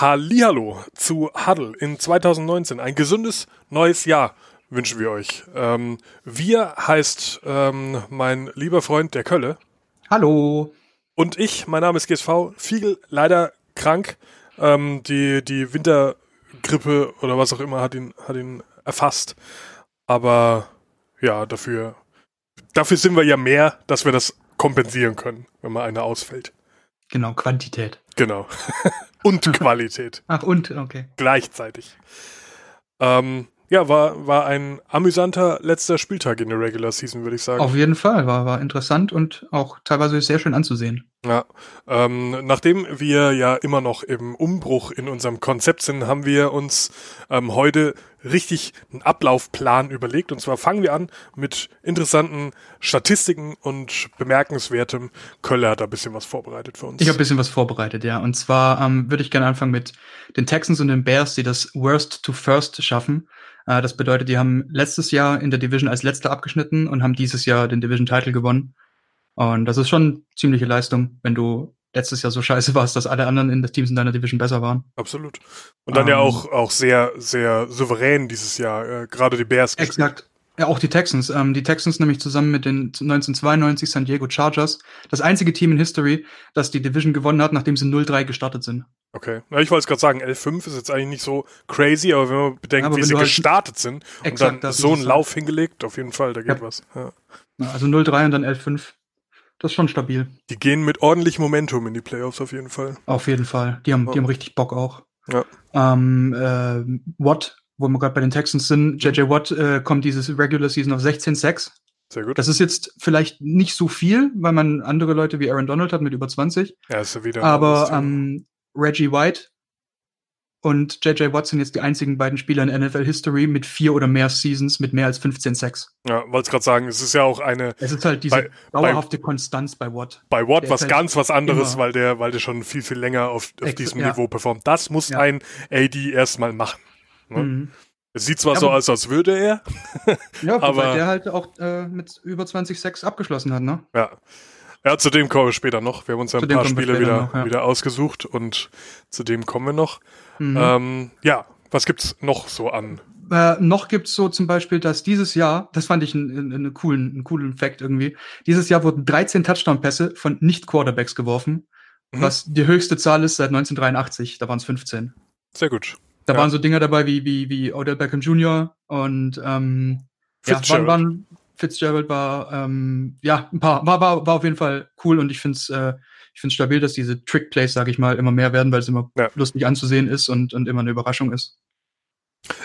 Hallihallo zu Huddle in 2019. Ein gesundes neues Jahr wünschen wir euch. Ähm, wir heißt ähm, mein lieber Freund der Kölle. Hallo. Und ich, mein Name ist GSV, Fiegel, leider krank. Ähm, die, die Wintergrippe oder was auch immer hat ihn, hat ihn erfasst. Aber ja, dafür, dafür sind wir ja mehr, dass wir das kompensieren können, wenn mal einer ausfällt. Genau, Quantität. Genau. und Qualität. Ach, und, okay. Gleichzeitig. Ähm, ja, war, war ein amüsanter letzter Spieltag in der Regular Season, würde ich sagen. Auf jeden Fall, war, war interessant und auch teilweise sehr schön anzusehen. Ja, ähm, nachdem wir ja immer noch im Umbruch in unserem Konzept sind, haben wir uns ähm, heute richtig einen Ablaufplan überlegt. Und zwar fangen wir an mit interessanten Statistiken und bemerkenswertem. Kölle hat da ein bisschen was vorbereitet für uns. Ich habe ein bisschen was vorbereitet, ja. Und zwar ähm, würde ich gerne anfangen mit den Texans und den Bears, die das Worst to First schaffen. Äh, das bedeutet, die haben letztes Jahr in der Division als letzter abgeschnitten und haben dieses Jahr den Division Title gewonnen. Und das ist schon ziemliche Leistung, wenn du letztes Jahr so scheiße warst, dass alle anderen in den Teams in deiner Division besser waren. Absolut. Und dann um, ja ähm, auch, auch sehr, sehr souverän dieses Jahr, äh, gerade die Bears. Exakt. Ja, auch die Texans. Ähm, die Texans nämlich zusammen mit den 1992 San Diego Chargers. Das einzige Team in History, das die Division gewonnen hat, nachdem sie 0-3 gestartet sind. Okay. Ja, ich wollte es gerade sagen, L5 ist jetzt eigentlich nicht so crazy, aber wenn man bedenkt, aber wie sie halt gestartet sind exakt, und dann so einen Lauf hingelegt, auf jeden Fall, da geht ja. was. Ja. Also 0-3 und dann L5. Das ist schon stabil. Die gehen mit ordentlich Momentum in die Playoffs auf jeden Fall. Auf jeden Fall. Die haben, ja. die haben richtig Bock auch. Ja. Ähm, äh, Watt, wo wir gerade bei den Texans sind, JJ Watt äh, kommt dieses Regular Season auf 16-6. Sehr gut. Das ist jetzt vielleicht nicht so viel, weil man andere Leute wie Aaron Donald hat mit über 20. Ja, ist ja wieder. Aber ähm, Reggie White und JJ Watson jetzt die einzigen beiden Spieler in NFL History mit vier oder mehr Seasons mit mehr als 15 Sacks. Ja, wollte gerade sagen, es ist ja auch eine. Es ist halt diese bei, dauerhafte bei, Konstanz bei Watt. Bei Watt was halt ganz was anderes, weil der, weil der schon viel, viel länger auf, auf diesem ja. Niveau performt. Das muss ja. ein AD erstmal machen. Ne? Mhm. Es sieht zwar ja, so aus, als würde er. ja, aber weil der halt auch äh, mit über 20 Sacks abgeschlossen hat, ne? Ja. Ja, zu dem kommen wir später noch. Wir haben uns ja ein paar Spiele wieder, noch, ja. wieder ausgesucht und zu dem kommen wir noch. Mhm. Ähm, ja, was gibt's noch so an? Äh, noch gibt's so zum Beispiel, dass dieses Jahr, das fand ich einen, einen coolen, einen coolen Fact irgendwie, dieses Jahr wurden 13 Touchdown-Pässe von Nicht-Quarterbacks geworfen, mhm. was die höchste Zahl ist seit 1983, da waren es 15. Sehr gut. Da ja. waren so Dinger dabei wie, wie, wie Odell Beckham Jr. und ähm, ja, waren, waren, Fitzgerald war, ähm, ja, ein paar, war, war, war auf jeden Fall cool und ich finde es äh, ich find's stabil, dass diese Trick-Plays, sage ich mal, immer mehr werden, weil es immer ja. lustig anzusehen ist und, und immer eine Überraschung ist.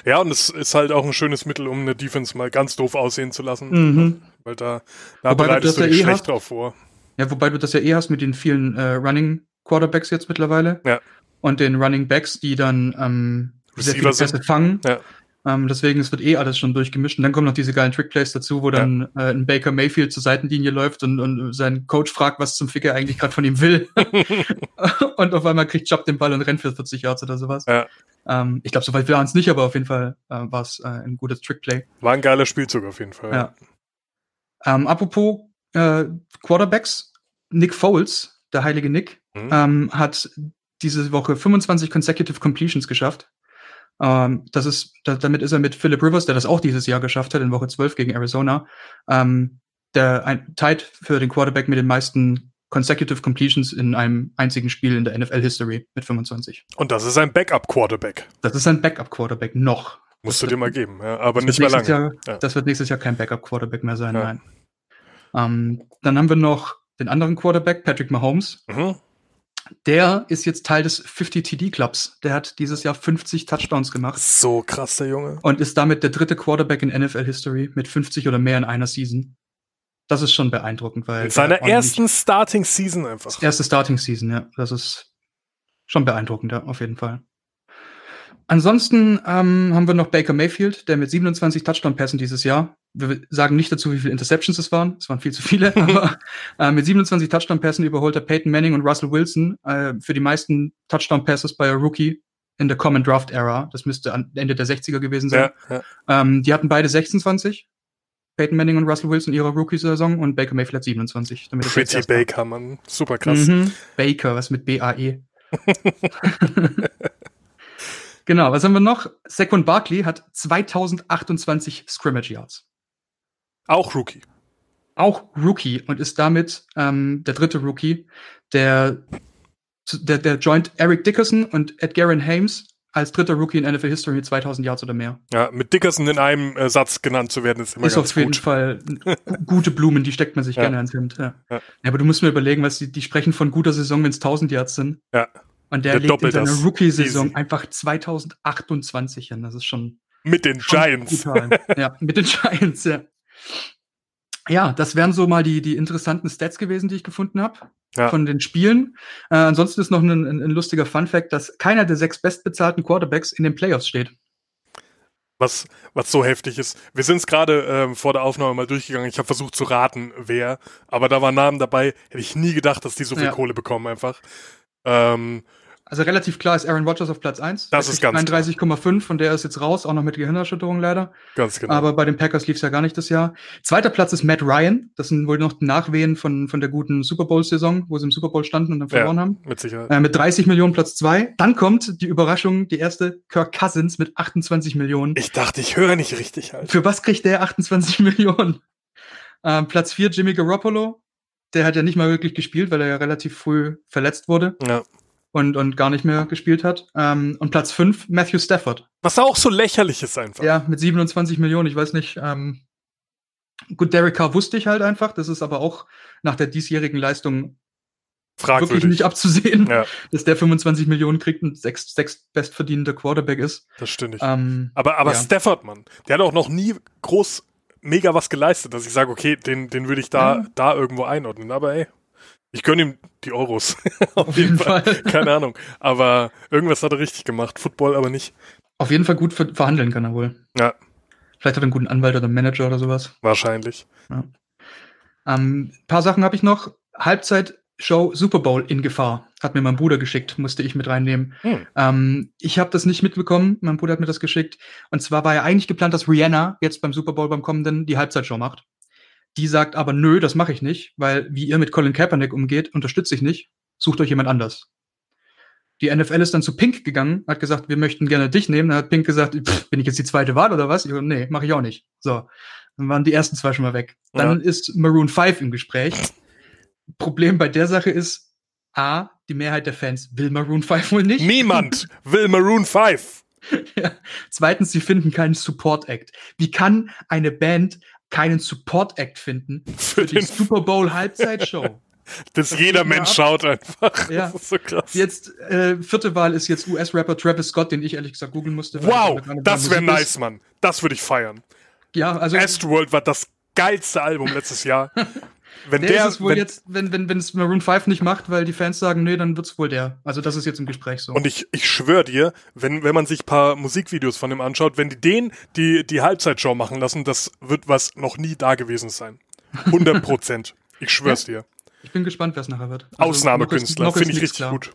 Ja, und es ist halt auch ein schönes Mittel, um eine Defense mal ganz doof aussehen zu lassen. Mhm. Weil da, da bereitest du dich ja eh schlecht hast, drauf vor. Ja, wobei du das ja eh hast mit den vielen äh, Running Quarterbacks jetzt mittlerweile. Ja. Und den Running Backs, die dann ähm, sehr viele Pässe fangen. Ja. Ähm, deswegen, es wird eh alles schon durchgemischt. Und dann kommen noch diese geilen Trickplays dazu, wo dann ja. äh, ein Baker Mayfield zur Seitenlinie läuft und, und sein Coach fragt, was zum Ficker eigentlich gerade von ihm will. und auf einmal kriegt Job den Ball und rennt für 40 Yards oder sowas. Ja. Ähm, ich glaube, so weit waren es nicht, aber auf jeden Fall äh, war es äh, ein gutes Trickplay. War ein geiler Spielzug auf jeden Fall. Ja. Ähm, apropos äh, Quarterbacks, Nick Foles, der heilige Nick, mhm. ähm, hat diese Woche 25 consecutive Completions geschafft. Ähm, das ist, da, damit ist er mit Philip Rivers, der das auch dieses Jahr geschafft hat, in Woche 12 gegen Arizona, ähm, der ein, tight für den Quarterback mit den meisten consecutive completions in einem einzigen Spiel in der NFL-History mit 25. Und das ist ein Backup-Quarterback. Das ist ein Backup-Quarterback noch. Musst du dir mal geben, ja, aber nicht mehr lange. Jahr, ja. Das wird nächstes Jahr kein Backup-Quarterback mehr sein, ja. nein. Ähm, dann haben wir noch den anderen Quarterback, Patrick Mahomes. Mhm. Der ist jetzt Teil des 50 TD Clubs. Der hat dieses Jahr 50 Touchdowns gemacht. So krass, der Junge. Und ist damit der dritte Quarterback in NFL History mit 50 oder mehr in einer Season. Das ist schon beeindruckend, weil. In seiner ersten Starting Season einfach. Erste Starting Season, ja. Das ist schon beeindruckend, ja, auf jeden Fall. Ansonsten ähm, haben wir noch Baker Mayfield, der mit 27 Touchdown-Pässen dieses Jahr, wir sagen nicht dazu, wie viele Interceptions es waren, es waren viel zu viele, aber äh, mit 27 Touchdown-Pässen überholt er Peyton Manning und Russell Wilson äh, für die meisten Touchdown-Passes bei Rookie in der Common Draft Era. Das müsste Ende der 60er gewesen sein. Ja, ja. Ähm, die hatten beide 26. Peyton Manning und Russell Wilson ihrer Rookie-Saison und Baker Mayfield hat 27. Damit Pretty Baker, Mann. Super krass. Mhm. Baker, was mit B-A-E. Genau, was haben wir noch? Saquon Barkley hat 2028 Scrimmage Yards. Auch Rookie. Auch Rookie und ist damit ähm, der dritte Rookie, der, der, der joint Eric Dickerson und Edgarin Hames als dritter Rookie in NFL History mit 2000 Yards oder mehr. Ja, mit Dickerson in einem äh, Satz genannt zu werden, ist immer ist ganz auf jeden gut. Fall gute Blumen, die steckt man sich Ja. gerne ans Hemd. Ja. Ja. Ja. aber du musst mir überlegen, was die, die sprechen von guter Saison, wenn es 1000 Yards sind. Ja. Und der, Der legt in seiner. Rookie-Saison einfach 2028 hin. Das ist schon Mit den schon Giants. brutal. ja, mit den Giants, ja. Ja, das wären so mal die, die interessanten Stats gewesen, die ich gefunden habe Ja. von den Spielen. Äh, ansonsten ist noch ein, ein, ein lustiger Fun-Fact, dass keiner der sechs bestbezahlten Quarterbacks in den Playoffs steht. was, was so heftig ist. Wir sind es gerade ähm, vor der Aufnahme mal durchgegangen. Ich habe versucht zu raten, wer. Aber da waren Namen dabei, hätte ich nie gedacht, dass die so viel Ja. Kohle bekommen einfach. Ähm, Also relativ klar ist Aaron Rodgers auf Platz 1. Das ist ganz 31,5 und der ist jetzt raus, auch noch mit Gehirnerschütterung leider. ganz genau. Aber bei den Packers lief es ja gar nicht das Jahr. Zweiter Platz ist Matt Ryan. Das sind wohl noch Nachwehen von, von der guten Super Bowl-Saison, wo sie im Super Bowl standen und dann Ja. verloren haben. mit Sicherheit. Äh, mit 30 Millionen Platz 2. Dann kommt die Überraschung, die erste, Kirk Cousins mit 28 Millionen. Ich dachte, ich höre nicht richtig halt. Für was kriegt der 28 Millionen? Ähm, Platz 4 Jimmy Garoppolo. Der hat ja nicht mal wirklich gespielt, weil er ja relativ früh verletzt wurde Ja. und, und gar nicht mehr gespielt hat. Ähm, und Platz 5 Matthew Stafford. Was auch so lächerlich ist einfach. Ja, mit 27 Millionen, ich weiß nicht. Ähm, gut, Derek Carr wusste ich halt einfach. Das ist aber auch nach der diesjährigen Leistung wirklich Fragwürdig. nicht abzusehen, Ja, dass der 25 Millionen kriegt und sechs, sechs bestverdienender Quarterback ist. das stimmt nicht. Ähm, aber aber ja. Stafford, Mann, der hat auch noch nie groß mega was geleistet, dass ich sage, okay, den, den würde ich da, Ja. da irgendwo einordnen. Aber ey, ich gönne ihm die Euros. Auf, auf jeden Fall. Keine Ahnung. Aber irgendwas hat er richtig gemacht. Football aber nicht. Auf jeden Fall gut ver verhandeln kann er wohl. Ja, Vielleicht hat er einen guten Anwalt oder einen Manager oder sowas. wahrscheinlich. Ähm, paar Sachen habe ich noch. Halbzeit-Show Super Bowl in Gefahr. Hat mir mein Bruder geschickt, musste ich mit reinnehmen. Hm. Ähm, ich habe das nicht mitbekommen. Mein Bruder hat mir das geschickt. Und zwar war ja eigentlich geplant, dass Rihanna jetzt beim Super Bowl beim kommenden die Halbzeitshow macht. Die sagt aber, nö, das mache ich nicht, weil wie ihr mit Colin Kaepernick umgeht, unterstütze ich nicht. Sucht euch jemand anders. Die NFL ist dann zu Pink gegangen, hat gesagt, wir möchten gerne dich nehmen. Dann hat Pink gesagt, pff, bin ich jetzt die zweite Wahl oder was? Ich nee, mache ich auch nicht. So, dann waren die ersten zwei schon mal weg. Dann ist Maroon 5 im Gespräch. Problem bei der Sache ist, A, die Mehrheit der Fans will Maroon 5 wohl nicht. Niemand will Maroon 5. Ja. Zweitens, sie finden keinen Support Act. Wie kann eine Band keinen Support Act finden Für für die Super Bowl Halbzeitshow? dass das jeder Mensch ab. schaut einfach. Ja. Das ist so krass. Jetzt, äh, vierte Wahl ist jetzt US-Rapper Travis Scott, den ich ehrlich gesagt googeln musste. Wow, das wäre ist. nice, Mann. Das würde ich feiern. Ja, also Astroworld war das geilste Album letztes Jahr. Wenn der, der, ist es wohl wenn, jetzt, wenn wenn wenn es Maroon 5 nicht macht, weil die Fans sagen, nee, dann wird's wohl der. Also das ist jetzt im Gespräch so. und ich, ich schwöre dir, wenn, wenn man sich paar Musikvideos von dem anschaut, wenn die den die, die Halbzeitshow machen lassen, das wird was noch nie da gewesen sein. 100 Prozent. Ich schwör's dir. ich bin gespannt, wer es nachher wird. Also, Ausnahmekünstler. Finde ich richtig klar. gut.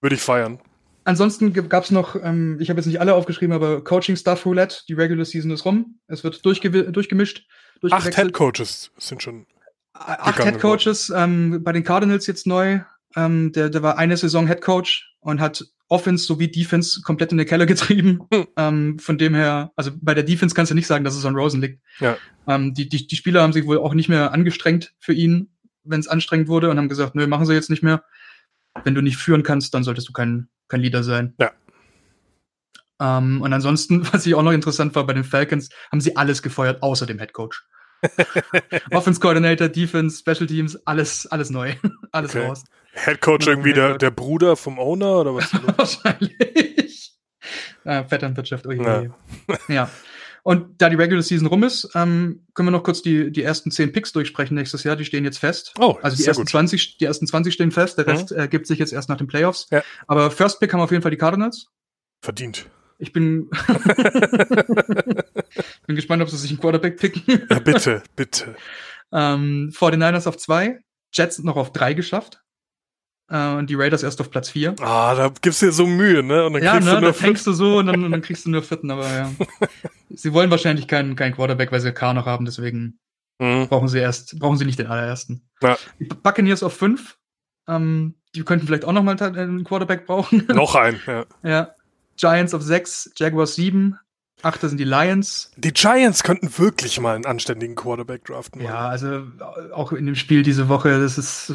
Würde ich feiern. Ansonsten gab es noch, ähm, ich habe jetzt nicht alle aufgeschrieben, aber Coaching Staff Roulette, die Regular Season ist rum. Es wird durchgewi- durchgemischt. Acht. Head Coaches sind schon. Acht Head Coaches, ähm, bei den Cardinals jetzt neu. Ähm, der, der war eine Saison Head Coach und hat Offense sowie Defense komplett in den Keller getrieben. Hm. Ähm, von dem her, also bei der Defense kannst du nicht sagen, dass es an Rosen liegt. Ja. Ähm, die, die, die Spieler haben sich wohl auch nicht mehr angestrengt für ihn, wenn es anstrengend wurde und haben gesagt, nö, machen sie jetzt nicht mehr. Wenn du nicht führen kannst, dann solltest du kein, kein Leader sein. Ja. Ähm, und ansonsten, was ich auch noch interessant war, bei den Falcons haben sie alles gefeuert, außer dem Head Coach. Offense Coordinator, Defense, Special Teams, alles, alles neu. alles Okay. raus. Head Coach irgendwie Head der, Coach. der Bruder vom Owner oder was? Wahrscheinlich. Ah, Vetternwirtschaft, oh je. Ja. Und da die Regular Season rum ist, ähm, können wir noch kurz die, die ersten 10 Picks durchsprechen nächstes Jahr. Die stehen jetzt fest. Oh, Also die ersten, gut. 20, die ersten 20 stehen fest, der Mhm. Rest äh, gibt sich jetzt erst nach den Playoffs. Ja. Aber First Pick haben auf jeden Fall die Cardinals. Verdient. Ich bin, bin gespannt, ob sie sich einen Quarterback picken. Ja, bitte, bitte. ähm, 49ers auf 2, Jets noch auf 3 geschafft. Äh, und die Raiders erst auf Platz 4. Ah, da gibst du dir so Mühe, ne? Und dann Ja, kriegst ne, du da nur fängst du so und dann, und dann kriegst du nur vierten, aber ja. sie wollen wahrscheinlich keinen keinen Quarterback, weil sie K noch haben, deswegen Mhm. brauchen sie erst, brauchen sie nicht den allerersten. Ja. Die Buccaneers auf 5. Ähm, die könnten vielleicht auch noch mal einen Quarterback brauchen. Noch ein, ja. ja. Giants auf 6, Jaguars 7, 8 sind die Lions. Die Giants könnten wirklich mal einen anständigen Quarterback draften. Ja, also auch in dem Spiel diese Woche, das ist.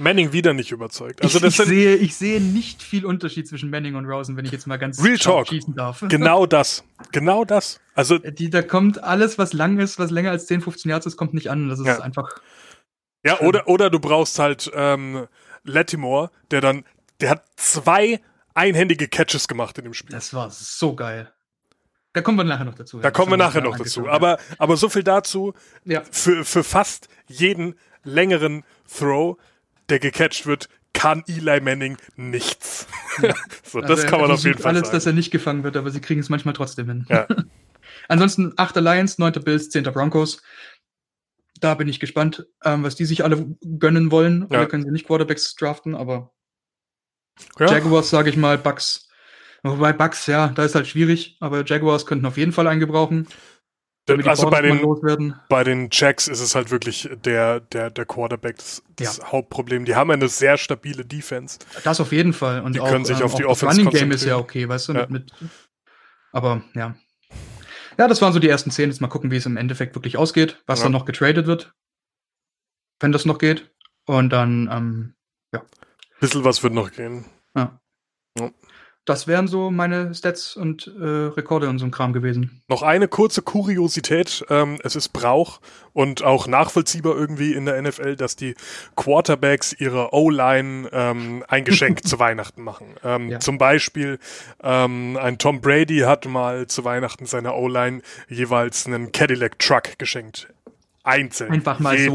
Manning wieder nicht überzeugt. Also ich, das ich, sehe, ich sehe nicht viel Unterschied zwischen Manning und Rosen, wenn ich jetzt mal ganz Real Talk. schießen darf. Genau das. Genau das. Also die, da kommt alles, was lang ist, was länger als 10, 15 Jahre ist, kommt nicht an. Das ist Ja. einfach. Ja, oder, oder du brauchst halt ähm, Latimore, der dann, der hat zwei einhändige Catches gemacht in dem Spiel. Das war so geil. Da kommen wir nachher noch dazu. Da Ja, kommen wir das nachher noch dazu. Aber, aber so viel dazu. Ja. Für, für fast jeden längeren Throw, der gecatcht wird, kann Eli Manning nichts. so, das Also er kann man auf jeden Fall alles, dass sagen. er nicht gefangen wird, aber sie kriegen es manchmal trotzdem hin. Ja. Ansonsten 8. Lions, 9. Bills, 10. Broncos. Da bin ich gespannt, ähm, was die sich alle gönnen wollen. Ja. Können sie nicht Quarterbacks draften, aber Ja, Jaguars, sage ich mal, Bucks. Wobei Bucks, ja, da ist halt schwierig, aber Jaguars könnten auf jeden Fall einen gebrauchen. damit die also bei den, loswerden. bei den Jacks ist es halt wirklich der, der, der Quarterback das, das Hauptproblem. Die haben eine sehr stabile Defense. Das auf jeden Fall. Und Die auch, können sich ähm, auf die auch das Offense Running Game ist ja okay, weißt du, Ja. mit, mit. Aber ja. Ja, das waren so die ersten zehn. Jetzt mal gucken, wie es im Endeffekt wirklich ausgeht, was Ja. dann noch getradet wird. Wenn das noch geht. Und dann, ähm, Bisschen was wird noch gehen. ja. Ja. Das wären so meine Stats und äh, Rekorde und so ein Kram gewesen. Noch eine kurze Kuriosität. Ähm, es ist Brauch und auch nachvollziehbar irgendwie in der NFL, dass die Quarterbacks ihre O-Line ähm, ein Geschenk zu Weihnachten machen. Ähm, Ja. Zum Beispiel ähm, ein Tom Brady hat mal zu Weihnachten seiner O-Line jeweils einen Cadillac Truck geschenkt. Einzeln. Einfach mal so.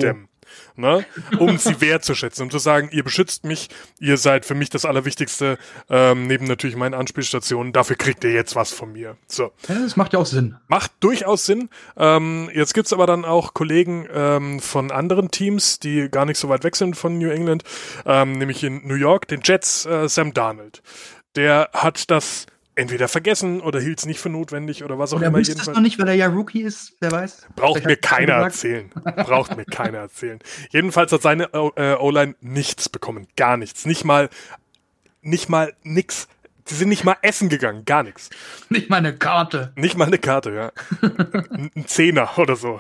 Ne? Um sie wertzuschätzen, um zu sagen, ihr beschützt mich, ihr seid für mich das Allerwichtigste, ähm, neben natürlich meinen Anspielstationen, dafür kriegt ihr jetzt was von mir. So. Ja, das macht ja auch Sinn. Macht durchaus Sinn. Ähm, jetzt gibt's aber dann auch Kollegen ähm, von anderen Teams, die gar nicht so weit weg sind von New England, ähm, nämlich in New York, den Jets, äh, Sam Darnold. Der hat das entweder vergessen oder hielt es nicht für notwendig oder was auch Und er immer. wusste es noch nicht, weil er ja Rookie ist, wer weiß. braucht Vielleicht mir er keiner erzählen. Braucht mir keiner erzählen. Jedenfalls hat seine äh, O-Line nichts bekommen. Gar nichts. Nicht mal, nicht mal nix. Sie sind nicht mal essen gegangen. Gar nichts. Nicht meine Karte. Nicht mal eine Karte, ja. Ein Zehner oder so.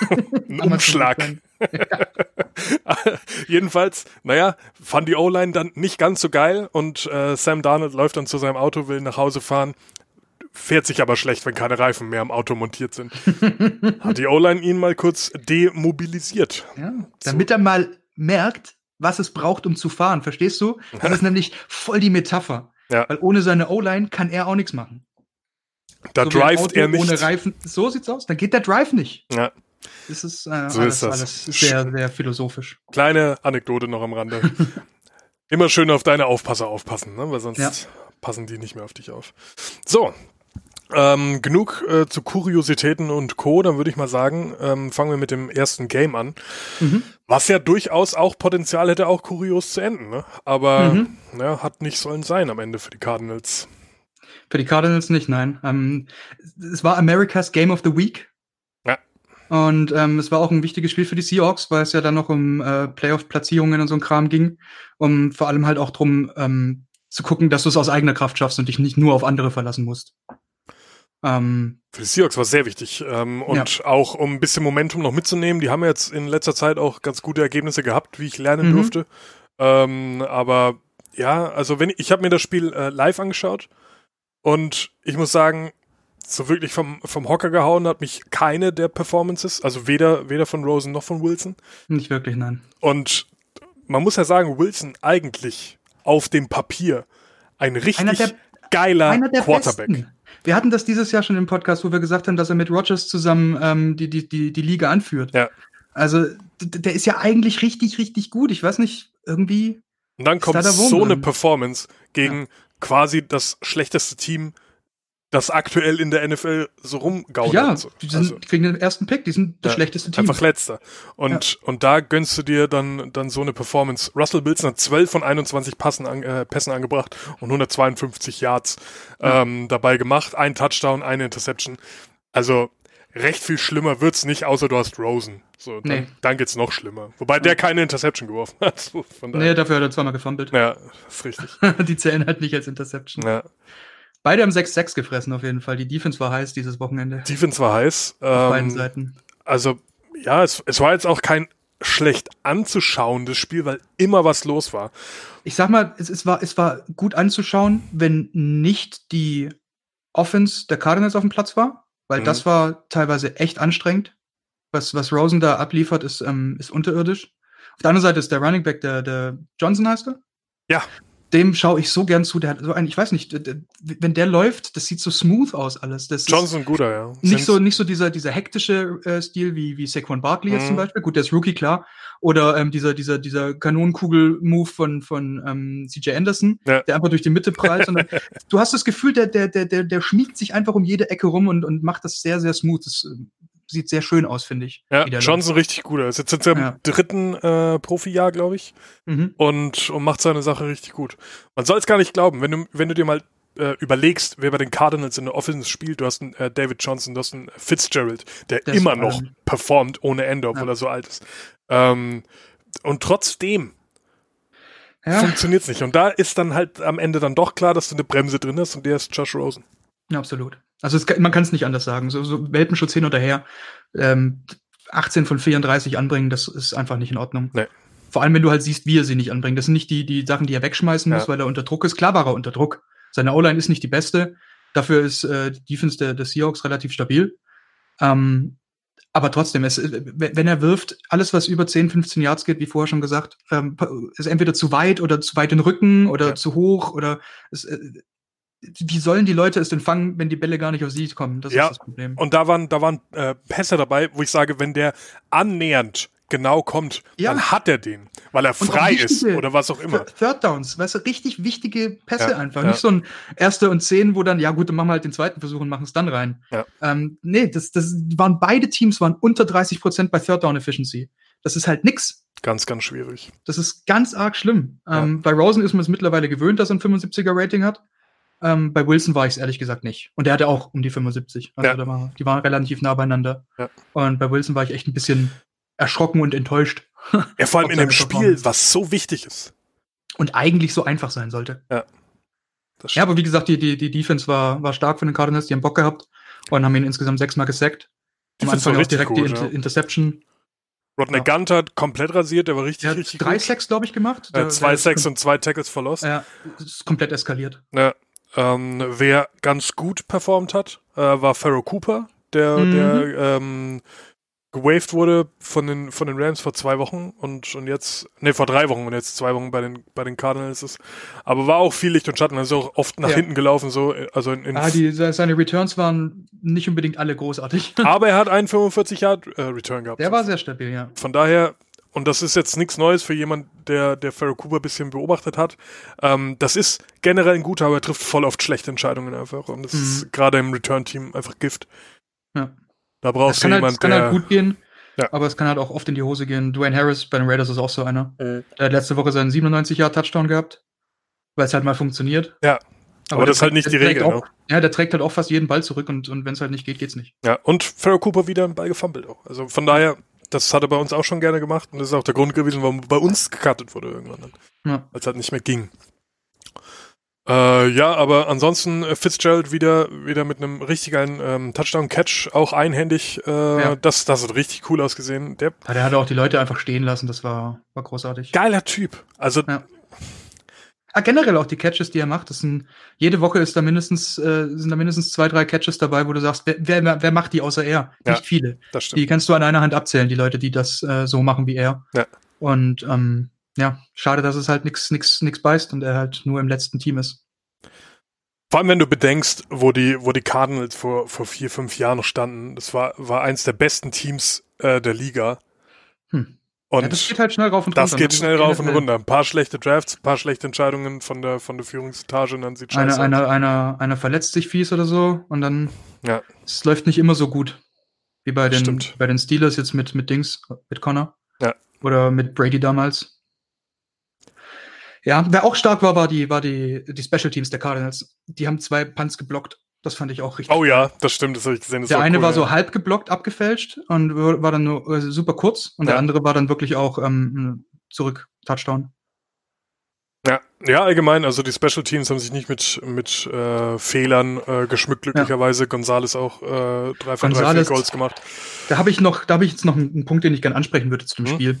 Ein Umschlag. Jedenfalls, naja, fand die O-Line dann nicht ganz so geil und äh, Sam Darnold läuft dann zu seinem Auto, will nach Hause fahren, fährt sich aber schlecht, wenn keine Reifen mehr am Auto montiert sind. Hat die O-Line ihn mal kurz demobilisiert. Ja, damit er mal merkt, was es braucht, um zu fahren. Verstehst du? Das ist nämlich voll die Metapher. Ja. Weil ohne seine O-Line kann er auch nichts machen. Da So drivet er nicht. Ohne Reifen. So sieht's aus. Dann geht der Drive nicht. Ja, Das ist, äh, So alles, ist das. alles sehr, sehr philosophisch. kleine Anekdote noch am Rande. Immer schön auf deine Aufpasser aufpassen, ne? weil sonst Ja. passen die nicht mehr auf dich auf. So, ähm, genug äh, zu Kuriositäten und Co. Dann würde ich mal sagen, ähm, fangen wir mit dem ersten Game an. Mhm. Was ja durchaus auch Potenzial hätte, auch kurios zu enden. Ne? Aber Mhm. ja, hat nicht sollen sein am Ende für die Cardinals. Für die Cardinals nicht, nein. Ähm, es war America's Game of the Week. Ja. Und ähm, es war auch ein wichtiges Spiel für die Seahawks, weil es ja dann noch um äh, Playoff-Platzierungen und so ein Kram ging. Um vor allem halt auch drum ähm, zu gucken, dass du es aus eigener Kraft schaffst und dich nicht nur auf andere verlassen musst. Ähm, Für die Seahawks war es sehr wichtig. Ähm, und auch um ein bisschen Momentum noch mitzunehmen. Die haben jetzt in letzter Zeit auch ganz gute Ergebnisse gehabt, wie ich lernen Mhm. durfte. Ähm, aber ja, also wenn ich, ich habe mir das Spiel äh, live angeschaut und ich muss sagen, so wirklich vom, vom Hocker gehauen hat mich keine der Performances, also weder, weder von Rosen noch von Wilson. nicht wirklich, nein. Und man muss ja sagen, Wilson eigentlich auf dem Papier ein richtig Einer der- geiler Einer Quarterback. besten. Wir hatten das dieses Jahr schon im Podcast, wo wir gesagt haben, dass er mit Rogers zusammen ähm, die, die, die, die Liga anführt. Ja. Also der ist ja eigentlich richtig, richtig gut. Ich weiß nicht, irgendwie. Und dann kommt da so eine? Performance gegen quasi das schlechteste Team, das aktuell in der NFL so rumgaudert. ja, So. die sind, Also, kriegen den ersten Pick, die sind das Ja, schlechteste Team. einfach letzter. Und, und da gönnst du dir dann, dann so eine Performance. Russell Wilson hat 12 von 21 Passen an, äh, Pässen angebracht und 152 Yards ähm, dabei gemacht. Ein Touchdown, eine Interception. Also recht viel schlimmer wird's nicht, außer du hast Rosen. So, dann, Nee. dann geht's noch schlimmer. Wobei der keine Interception geworfen hat. So, nee, dafür hat er zweimal gefummelt. Ja, ist richtig. die zählen halt nicht als Interception. Ja. Beide haben 6-6 gefressen auf jeden Fall. Die Defense war heiß dieses Wochenende. Defense war heiß. Auf Ähm, beiden Seiten. Also, ja, es, es war jetzt auch kein schlecht anzuschauendes Spiel, weil immer was los war. Ich sag mal, es, es, war, es war gut anzuschauen, wenn nicht die Offense der Cardinals auf dem Platz war, weil Mhm. das war teilweise echt anstrengend. Was, was Rosen da abliefert, ist, ähm, ist unterirdisch. Auf der anderen Seite ist der Running Back, der, der Johnson heißt er. Ja. Dem schaue ich so gern zu. Der hat so ein, ich weiß nicht, wenn der läuft, das sieht so smooth aus alles. Das ist, Johnson guter, ja. nicht so, nicht so dieser, dieser hektische äh, Stil wie, wie Saquon Barkley jetzt Mhm. zum Beispiel. Gut, der ist Rookie, klar. Oder ähm, dieser, dieser, dieser Kanonenkugel-Move von, von ähm, CJ Anderson, Ja. der einfach durch die Mitte prallt. sondern du hast das Gefühl, der, der, der, der, der schmiegt sich einfach um jede Ecke rum und, und macht das sehr, sehr smooth. Das äh, sieht sehr schön aus, finde ich. Ja, Johnson richtig gut. Er ist jetzt in seinem Ja. dritten äh, Profijahr, glaube ich, läuft. Mhm. und, und macht seine Sache richtig gut. Man soll es gar nicht glauben, wenn du, wenn du dir mal äh, überlegst, wer bei den Cardinals in der Offense spielt, du hast einen äh, David Johnson, du hast einen Fitzgerald, der, ist immer noch allem- performt ohne Ende, obwohl Ja. er so alt ist. Ähm, und trotzdem Ja, funktioniert es nicht. Und da ist dann halt am Ende dann doch klar, dass du eine Bremse drin hast und der ist Josh Rosen. Ja, absolut. Also es, man kann es nicht anders sagen. So, so Welpenschutz hin oder her. Ähm, 18 von 34 anbringen, das ist einfach nicht in Ordnung. Nee. Vor allem, wenn du halt siehst, wie er sie nicht anbringt. Das sind nicht die, die Sachen, die er wegschmeißen muss, Ja. weil er unter Druck ist. Klar war er unter Druck. Seine O-Line ist nicht die beste. Dafür ist äh, die Defense der, der Seahawks relativ stabil. Ähm, aber trotzdem, es, äh, wenn wenn er wirft, alles, was über 10, 15 Yards geht, wie vorher schon gesagt, ähm, ist entweder zu weit oder zu weit in den Rücken oder Ja. zu hoch oder es, äh, wie sollen die Leute es denn fangen, wenn die Bälle gar nicht auf sie kommen? Das Ja, ist das Problem. Und da waren, da waren äh, Pässe dabei, wo ich sage, wenn der annähernd genau kommt, Ja. dann hat er den, weil er frei ist oder was auch immer. Th- Third Downs, weißt du, richtig wichtige Pässe Ja, einfach. ja. Nicht so ein erster und zehn, wo dann, ja gut, dann machen wir halt den zweiten Versuch und machen es dann rein. Ja. Ähm, nee, das, das waren beide Teams waren unter 30 Prozent bei Third Down Efficiency. Das ist halt nix. Ganz, ganz schwierig. Das ist ganz arg schlimm. Ähm, bei Rosen ist man es mittlerweile gewöhnt, dass er ein 75er Rating hat. Ähm, bei Wilson war ich es ehrlich gesagt nicht. Und der hatte auch um die 75. Also Ja. da war, die waren relativ nah beieinander. Ja. Und bei Wilson war ich echt ein bisschen erschrocken und enttäuscht. Ja, vor allem in einem Spiel, was so wichtig ist. Und eigentlich so einfach sein sollte. Das Ja, aber wie gesagt, die, die, die Defense war, war stark von den Cardinals, die haben Bock gehabt und haben ihn insgesamt sechsmal gesackt. Am Anfang auch direkt gut, die Inter ja. Interception. Rodney Ja. Gunt hat komplett rasiert, der war richtig, Der hat richtig drei gut. Sacks, glaube ich, gemacht. Der- zwei Sacks und zwei Tackles verlost. Ja, ist komplett eskaliert. Ja, ähm, wer ganz gut performt hat, äh, war Pharaoh Cooper, der, Mhm. der ähm, gewaved wurde von den, von den Rams vor zwei Wochen und, und jetzt, nee, vor drei Wochen und jetzt zwei Wochen bei den, bei den Cardinals ist. Aber war auch viel Licht und Schatten, also auch oft nach Ja. hinten gelaufen, so, also in, in Ah, die, se- seine Returns waren nicht unbedingt alle großartig. aber er hat einen 45 Yard äh, Return gehabt. Der war sehr stabil, ja. Von daher, und das ist jetzt nichts Neues für jemand, der, der Pharaoh Cooper ein bisschen beobachtet hat. Ähm, das ist generell ein guter, aber er trifft voll oft schlechte Entscheidungen einfach. Und das Mhm. ist gerade im Return-Team einfach Gift. Ja. Da brauchst du kann, halt, jemand, es kann der. halt gut gehen, Ja. aber es kann halt auch oft in die Hose gehen. Dwayne Harris bei den Raiders ist auch so einer. Mhm. Der hat letzte Woche seinen 97-Jahr-Touchdown gehabt, weil es halt mal funktioniert. Ja. Aber der das ist halt nicht der die Regel, Auch, ne? Ja, der trägt halt auch fast jeden Ball zurück und, und wenn es halt nicht geht, geht's nicht. Ja, und Pharaoh Cooper wieder einen Ball gefummelt auch. Also von daher, das hat er bei uns auch schon gerne gemacht und das ist auch der Grund gewesen, warum bei uns gecuttet wurde irgendwann dann. Ja. Es halt nicht mehr ging. Äh, ja, aber ansonsten äh, Fitzgerald wieder, wieder mit einem richtig geilen ähm, Touchdown-Catch, auch einhändig. Äh, Ja. das, das hat richtig cool ausgesehen. Der Ja, der hat auch die Leute einfach stehen lassen, das war, war großartig. geiler Typ. Also Ja. Ah, generell auch die Catches, die er macht, das sind, jede Woche ist da mindestens, äh, sind da mindestens zwei, drei Catches dabei, wo du sagst, wer, wer, wer macht die außer er? Ja. Nicht viele. das stimmt. Die kannst du an einer Hand abzählen, die Leute, die das äh, so machen wie er. Ja. Und ähm, ja, schade, dass es halt nix, nix, nix beißt und er halt nur im letzten Team ist. Vor allem, wenn du bedenkst, wo die, wo die Cardinals vor, vor vier, fünf Jahren noch standen. Das war, war eins der besten Teams äh, der Liga. Und ja, das geht halt schnell rauf und Das runter. geht ne? schnell rauf und runter. Ein paar schlechte Drafts, ein paar schlechte Entscheidungen von der, von der Führungsetage und dann sieht Einer, scheiße aus. einer, einer, einer verletzt sich fies oder so und dann Ja. es läuft nicht immer so gut. Wie bei den, Stimmt. bei den Steelers jetzt mit, mit Dings, mit Connor. Ja. Oder mit Brady damals. Ja, wer auch stark war, war die, war die, die Special Teams der Cardinals. Die haben zwei Punts geblockt. Das fand ich auch richtig. Oh ja, das stimmt, das habe ich gesehen. Der eine cool, war ja. so halb geblockt, abgefälscht und war dann nur äh, super kurz. Und der Ja. andere war dann wirklich auch ähm, zurück, Touchdown. Ja, ja, allgemein, also die Special Teams haben sich nicht mit, mit äh, Fehlern äh, geschmückt, glücklicherweise. Ja. Gonzales auch äh, drei von drei Goals gemacht. Da habe ich noch, da habe ich jetzt noch einen, Punkt, den ich gerne ansprechen würde zu dem mhm. Spiel.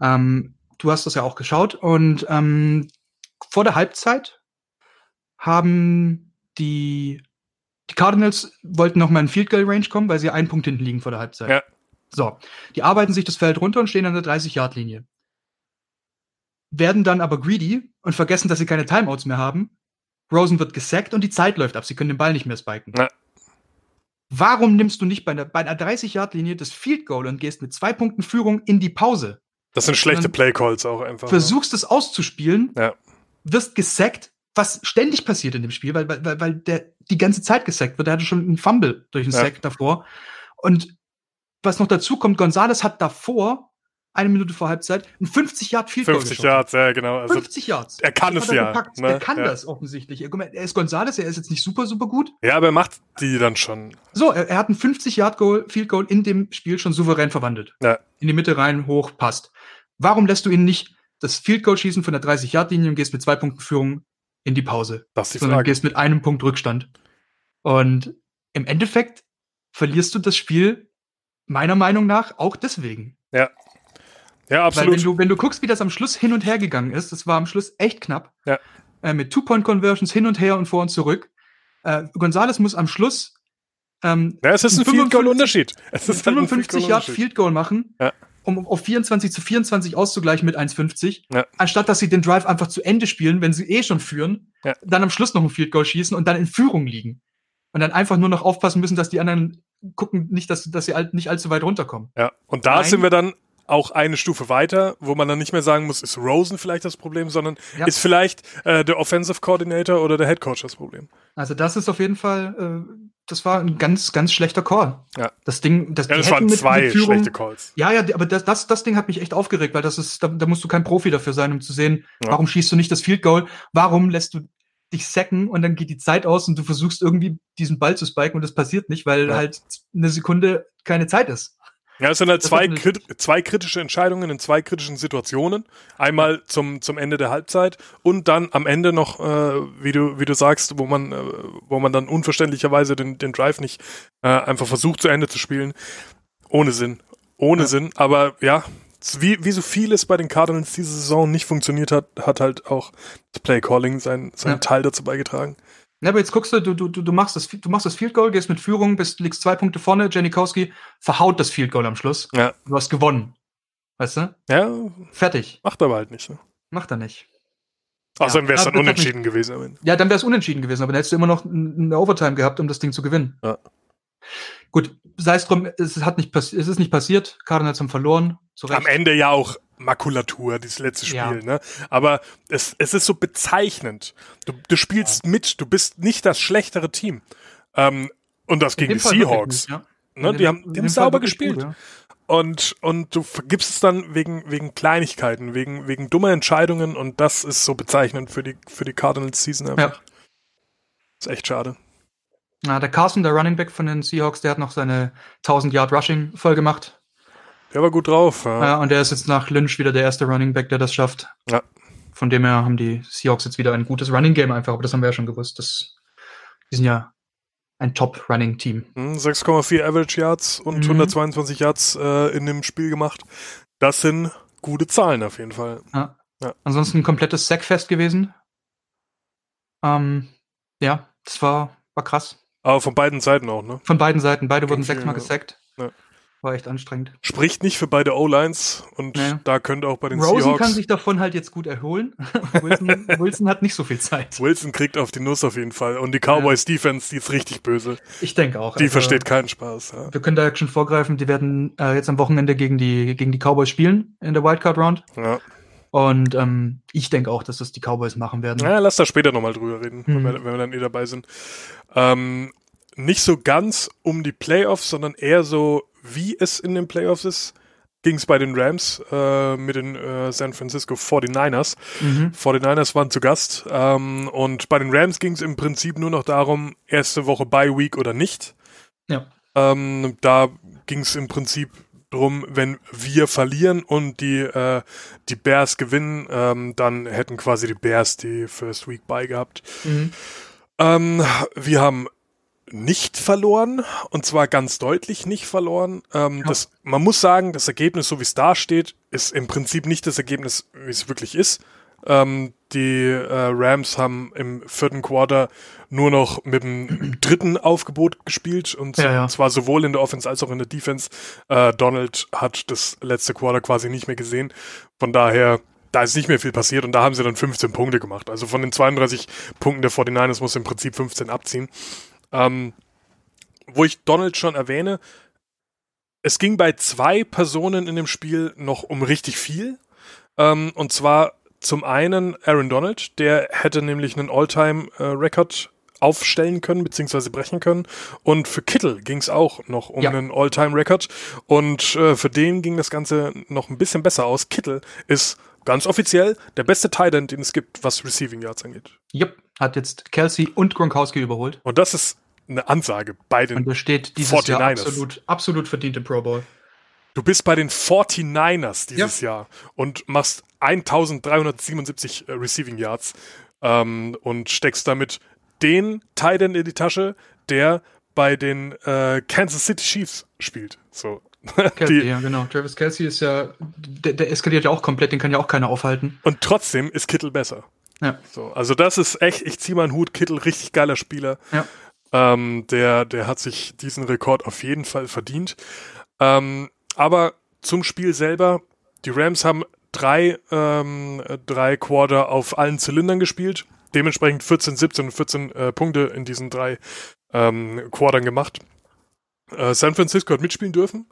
Ähm, du hast das ja auch geschaut und ähm, vor der Halbzeit haben die, die Cardinals wollten noch mal in Field Goal Range kommen, weil sie einen Punkt hinten liegen vor der Halbzeit. Ja. So, die arbeiten sich das Feld runter und stehen an der 30-Yard-Linie werden dann aber greedy und vergessen, dass sie keine Timeouts mehr haben. Rosen wird gesackt und die Zeit läuft ab. Sie können den Ball nicht mehr spiken. Ja. Warum nimmst du nicht bei einer, einer 30-Yard-Linie das Field Goal und gehst mit zwei Punkten Führung in die Pause? Das sind schlechte Play-Calls auch einfach. Ne? Versuchst es auszuspielen, ja. wirst gesackt, was ständig passiert in dem Spiel, weil, weil, weil der die ganze Zeit gesackt wird. Er hatte schon einen Fumble durch einen ja. Sack davor. Und was noch dazu kommt, Gonzales hat davor eine Minute vor Halbzeit, ein 50 Yard Field Goal 50 Yards, ja, genau. Also 50 Yards. Er kann es ja. Ne? Er kann ja. das offensichtlich. Er, er ist Gonzales, er ist jetzt nicht super, super gut. Ja, aber er macht die dann schon. So, er, er hat ein 50 Yard Goal, Field Goal in dem Spiel schon souverän verwandelt. Ja. In die Mitte rein, hoch, passt. Warum lässt du ihn nicht das Field Goal schießen von der 30 Yard Linie und gehst mit zwei Punkten Führung in die Pause? Das ist die Sondern gehst mit einem Punkt Rückstand. Und im Endeffekt verlierst du das Spiel meiner Meinung nach auch deswegen. Ja. Ja, absolut. Weil wenn du, wenn du guckst, wie das am Schluss hin und her gegangen ist, das war am Schluss echt knapp. Ja. Äh, mit Two-Point-Conversions hin und her und vor und zurück. Äh, Gonzales muss am Schluss ähm, ja, es ist ein Field Goal Unterschied. Es ist 55 halt Yard Field Goal machen, ja. Um auf 24 zu 24 auszugleichen mit 1,50, ja. anstatt dass sie den Drive einfach zu Ende spielen, wenn sie eh schon führen, ja. dann am Schluss noch ein Field Goal schießen und dann in Führung liegen und dann einfach nur noch aufpassen müssen, dass die anderen gucken, nicht, dass, dass sie nicht allzu weit runterkommen. Ja, und da Nein. sind wir dann auch eine Stufe weiter, wo man dann nicht mehr sagen muss, ist Rosen vielleicht das Problem, sondern ja. ist vielleicht äh, der Offensive Coordinator oder der Head Coach das Problem. Also das ist auf jeden Fall, äh, das war ein ganz, ganz schlechter Call. Ja. Das Ding, das, ja, das waren zwei Führung, schlechte Calls. Ja, ja, aber das, das, das Ding hat mich echt aufgeregt, weil das ist, da, da musst du kein Profi dafür sein, um zu sehen, ja. warum schießt du nicht das Field Goal, warum lässt du dich sacken und dann geht die Zeit aus und du versuchst irgendwie diesen Ball zu spiken und das passiert nicht, weil ja. halt eine Sekunde keine Zeit ist. Ja, es sind halt zwei, krit zwei kritische Entscheidungen in zwei kritischen Situationen. Einmal zum, zum Ende der Halbzeit und dann am Ende noch, äh, wie, du, wie du sagst, wo man, äh, wo man dann unverständlicherweise den, den Drive nicht äh, einfach versucht zu Ende zu spielen. Ohne Sinn. Ohne ja. Sinn. Aber ja, wie, wie so vieles bei den Cardinals diese Saison nicht funktioniert hat, hat halt auch das Play Calling seinen, seinen ja. Teil dazu beigetragen. Ja, aber jetzt guckst du, du, du, du, machst das, du machst das Field Goal, gehst mit Führung, bist, liegst zwei Punkte vorne, Janikowski verhaut das Field Goal am Schluss. Ja. Du hast gewonnen. Weißt du? Ja. Fertig. Macht aber halt nicht. Ne? Macht er nicht. Außerdem wäre es dann unentschieden nicht, gewesen. Ja, dann wäre es unentschieden gewesen, aber dann hättest du immer noch eine Overtime gehabt, um das Ding zu gewinnen. Ja. Gut, sei es drum, es hat nicht es ist nicht passiert. Cardinals haben verloren. Am Ende ja auch Makulatur, dieses letzte Spiel, ja. ne? Aber es, es ist so bezeichnend. Du, du spielst ja. mit, du bist nicht das schlechtere Team. Ähm, und das gegen die Fall Seahawks. Nicht, ja. ne? Die haben, die haben sauber gespielt. Gut, und, und du vergibst es dann wegen, wegen Kleinigkeiten, wegen, wegen dummer Entscheidungen und das ist so bezeichnend für die, für die Cardinals Season einfach. Ja. Ist echt schade. Na, der Carson, der Running Back von den Seahawks, der hat noch seine 1000 Yard Rushing voll gemacht. Der war gut drauf. Ja. ja, und der ist jetzt nach Lynch wieder der erste Running Back, der das schafft. Ja. Von dem her haben die Seahawks jetzt wieder ein gutes Running Game einfach, aber das haben wir ja schon gewusst. Das, die sind ja ein Top-Running-Team. 6,4 hm, Average Yards und mhm. 122 Yards äh, in dem Spiel gemacht. Das sind gute Zahlen auf jeden Fall. Ja. ja. Ansonsten ein komplettes Sackfest gewesen. Ähm, ja, das war, war krass. Aber von beiden Seiten auch, ne? Von beiden Seiten. Beide wurden sechsmal gesackt. Ja. War echt anstrengend. Spricht nicht für beide O-Lines und nee. da könnte auch bei den Rosen Seahawks... kann sich davon halt jetzt gut erholen. Wilson, Wilson, hat nicht so viel Zeit. Wilson kriegt auf die Nuss auf jeden Fall. Und die Cowboys ja. Defense, die ist richtig böse. Ich denke auch. Die also, versteht keinen Spaß. Ja. Wir können da schon vorgreifen, die werden äh, jetzt am Wochenende gegen die, gegen die Cowboys spielen in der Wildcard Round. Ja. Und ähm, ich denke auch, dass das die Cowboys machen werden. Ja, lass da später nochmal drüber reden, mhm. wenn, wir, wenn wir dann eh dabei sind. Ähm, nicht so ganz um die Playoffs, sondern eher so wie es in den Playoffs ist, ging es bei den Rams äh, mit den äh, San Francisco 49ers. Mhm. 49ers waren zu Gast ähm, und bei den Rams ging es im Prinzip nur noch darum, erste Woche Bye Week oder nicht. Ja. Ähm, da ging es im Prinzip drum, wenn wir verlieren und die, äh, die Bears gewinnen, ähm, dann hätten quasi die Bears die First Week bei gehabt. Mhm. Ähm, wir haben nicht verloren und zwar ganz deutlich nicht verloren. Ähm, Ja. das, man muss sagen, das Ergebnis, so wie es da steht, ist im Prinzip nicht das Ergebnis, wie es wirklich ist. Ähm, die äh, Rams haben im vierten Quarter nur noch mit dem dritten Aufgebot gespielt und Ja, ja. zwar sowohl in der Offense als auch in der Defense. Äh, Donald hat das letzte Quarter quasi nicht mehr gesehen. Von daher, da ist nicht mehr viel passiert und da haben sie dann 15 Punkte gemacht. Also von den 32 Punkten der 49ers muss im Prinzip 15 abziehen. Ähm, wo ich Donald schon erwähne, es ging bei zwei Personen in dem Spiel noch um richtig viel. Ähm, und zwar zum einen Aaron Donald, der hätte nämlich einen All-Time-Record aufstellen können, beziehungsweise brechen können. Und für Kittel ging es auch noch um Ja. einen All-Time-Record. Und äh, für den ging das Ganze noch ein bisschen besser aus. Kittel ist ganz offiziell der beste Tight End, den es gibt, was Receiving Yards angeht. Yep, hat jetzt Kelsey und Gronkowski überholt. Und das ist eine Ansage bei den Und der steht dieses Jahr 49ers. absolut, absolut verdient im Pro Bowl. Du bist bei den 49ers dieses Jahr und machst 1377 äh, Receiving Yards ähm, und steckst damit den Tight End in die Tasche, der bei den äh, Kansas City Chiefs spielt. So. Kelsey, die, ja, genau. Travis Kelsey ist ja, der, der eskaliert ja auch komplett, den kann ja auch keiner aufhalten. und trotzdem ist Kittel besser. Ja. So, also das ist echt, ich ziehe meinen Hut, Kittel, richtig geiler Spieler. Ja. Ähm, der, der hat sich diesen Rekord auf jeden Fall verdient. Ähm, aber zum Spiel selber, die Rams haben drei, ähm, drei Quarter auf allen Zylindern gespielt. Dementsprechend 14, 17 und 14 äh, Punkte in diesen drei ähm, Quartern gemacht. Äh, San Francisco hat mitspielen dürfen.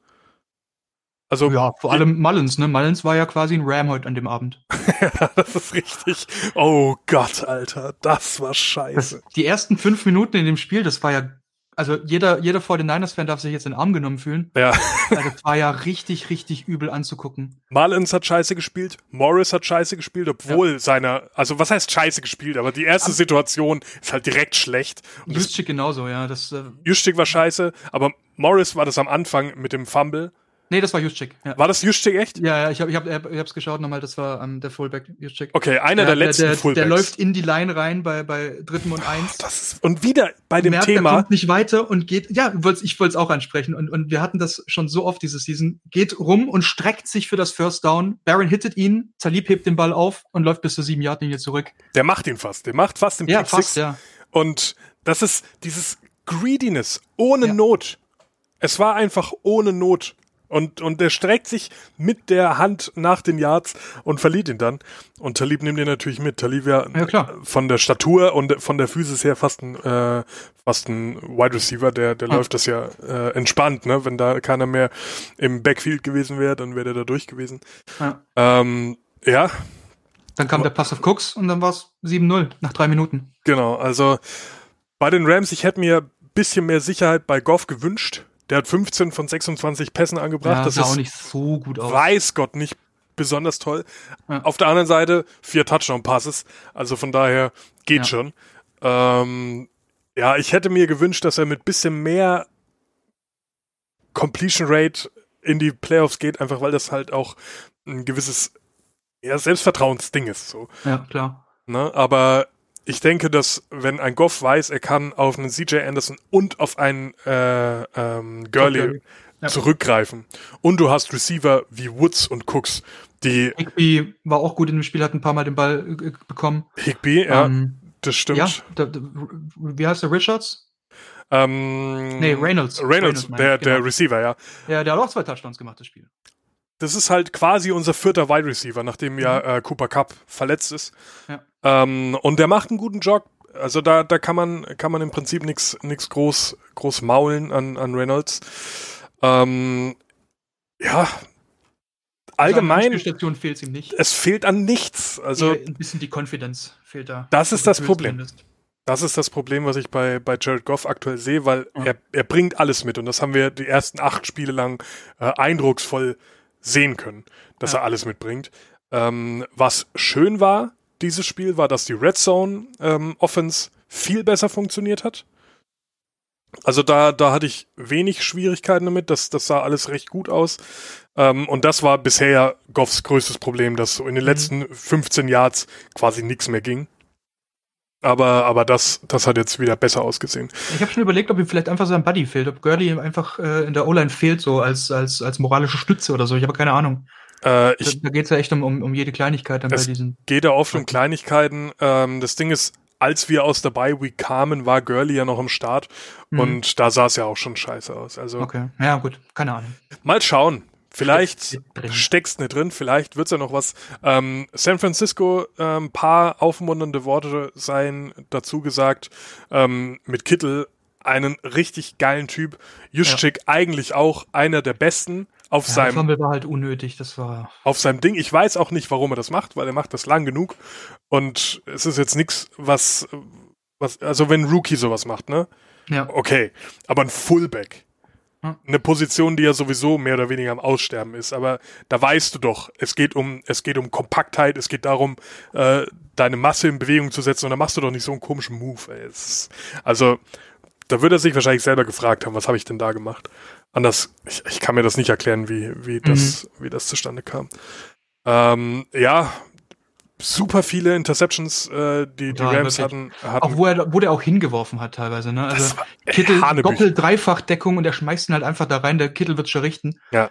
Also Ja, vor allem Mullins, ne? Mullins war ja quasi ein Ram heute an dem Abend. das ist richtig. Oh Gott, Alter, das war scheiße. Das, die ersten fünf Minuten in dem Spiel, das war ja, also jeder, jeder 49ers-Fan darf sich jetzt in den Arm genommen fühlen. Ja. Also das war ja richtig, richtig übel anzugucken. Mullins hat scheiße gespielt, Morris hat scheiße gespielt, obwohl seiner, also was heißt scheiße gespielt, aber die erste Am- Situation ist halt direkt schlecht. Juszczyk genauso, ja. Das, äh, Juszczyk war scheiße, aber Morris war das am Anfang mit dem Fumble. Nee, das war Juszczyk. Ja, War das Juszczyk echt? ja, ja ich habe ich hab, ich hab's geschaut nochmal, das war ähm, der Fullback Juszczyk. Okay, einer der, letzten der, Fullbacks. der läuft in die Line rein bei, bei dritten und eins. das ist, und wieder bei dem merkt, er Thema, kommt nicht weiter und geht, ja, ich wollte es auch ansprechen. Und, und wir hatten das schon so oft diese Season. Geht rum und streckt sich für das First Down. Baron hittet ihn, Talib hebt den Ball auf und läuft bis zur 7-Yard-Linie zurück. der macht ihn fast, der macht fast den Ja, Pick fast, Six. ja. Und das ist dieses Greediness ohne Ja. Not. Es war einfach ohne Not. Und, und der streckt sich mit der Hand nach den Yards und verliert ihn dann. Und Talib nimmt ihn natürlich mit. Talib ja, Ja, klar. von der Statur und von der Physis her fast ein, äh, fast ein Wide Receiver. Der, der Ja. läuft das ja äh, entspannt. Ne? Wenn da keiner mehr im Backfield gewesen wäre, dann wäre der da durch gewesen. ja. Ähm, ja, Dann kam der Pass auf Cooks und dann war es 7-0 nach drei Minuten. Genau, also bei den Rams, ich hätte mir ein bisschen mehr Sicherheit bei Goff gewünscht. Der hat 15 von 26 Pässen angebracht. Ja, das sah ist, auch nicht so gut aus. weiß Gott, nicht besonders toll. Ja. Auf der anderen Seite vier Touchdown-Passes. Also von daher geht Ja. schon. Ähm, ja, ich hätte mir gewünscht, dass er mit bisschen mehr Completion Rate in die Playoffs geht, einfach weil das halt auch ein gewisses ja, Selbstvertrauensding ist. So. Ja, klar. Ne? Aber ich denke, dass wenn ein Goff weiß, er kann auf einen CJ Anderson und auf einen äh, ähm, Gurley. Ja. zurückgreifen und du hast Receiver wie Woods und Cooks, die Higby war auch gut in dem Spiel, hat ein paar Mal den Ball äh, bekommen. Higby, ja, Ähm, das stimmt. ja da, da, wie heißt der Richards? Ähm, Nee, Reynolds. Reynolds, meine der, der genau. Receiver, ja. Ja, der hat auch zwei Touchdowns gemacht, das Spiel. Das ist halt quasi unser vierter Wide Receiver, nachdem ja äh, Cooper Cup verletzt ist. Mhm. Ja. Ähm, und der macht einen guten Job. Also da, da kann man, kann man im Prinzip nichts nix groß, groß maulen an, an Reynolds. Ähm, ja, allgemein, Station fehlt es ihm nicht. es fehlt an nichts. Also ein bisschen die Confidence fehlt da. Das ist das Gefühl Problem. zumindest. Das ist das Problem, was ich bei, bei Jared Goff aktuell sehe, weil Ja. er, er bringt alles mit und das haben wir die ersten acht Spiele lang äh, eindrucksvoll sehen können, dass Ja. er alles mitbringt. Ähm, was schön war, dieses Spiel, war, dass die Red Zone ähm, Offense viel besser funktioniert hat. Also da, da hatte ich wenig Schwierigkeiten damit. Das, das sah alles recht gut aus. Ähm, und das war bisher ja Goffs größtes Problem, dass so in den mhm. letzten 15 Yards quasi nichts mehr ging. Aber, aber das, das hat jetzt wieder besser ausgesehen. Ich habe schon überlegt, ob ihm vielleicht einfach sein Buddy fehlt, ob Gurley ihm einfach äh, in der O-Line fehlt, so als, als, als moralische Stütze oder so. Ich habe keine Ahnung. Äh, ich, da da geht es ja echt um, um, um jede Kleinigkeit dann bei diesen. Geht ja oft um Kleinigkeiten. Ähm, das Ding ist, als wir aus der Bye Week kamen, war Gurley ja noch im Start mhm. und da sah es ja auch schon scheiße aus. Also okay, ja gut, keine Ahnung. Mal schauen. Vielleicht steckst nicht drin, vielleicht wird's ja noch was. Ähm, San Francisco, ein ähm, paar aufmunternde Worte seien dazu gesagt. Ähm, mit Kittel einen richtig geilen Typ. Juszczyk ja. eigentlich auch einer der besten auf ja, seinem. Der war halt unnötig, das war. Auf seinem Ding. Ich weiß auch nicht, warum er das macht, weil er macht das lang genug. Und es ist jetzt nichts, was, was, also wenn ein Rookie sowas macht, ne? Ja. Okay. Aber ein Fullback eine Position, die ja sowieso mehr oder weniger am Aussterben ist. Aber da weißt du doch, es geht um, es geht um Kompaktheit, es geht darum, äh, deine Masse in Bewegung zu setzen und da machst du doch nicht so einen komischen Move. Ey. Ist, also da würde er sich wahrscheinlich selber gefragt haben, was habe ich denn da gemacht? Anders, ich, ich kann mir das nicht erklären, wie, wie, das, mhm. wie das zustande kam. Ähm, ja, super viele Interceptions, äh, die die ja, Rams hatten, hatten. Auch wo er, wo der auch hingeworfen hat teilweise. Ne? Also Kittel doppel dreifach Deckung und er schmeißt ihn halt einfach da rein. Der Kittel wird schon richten. Ja.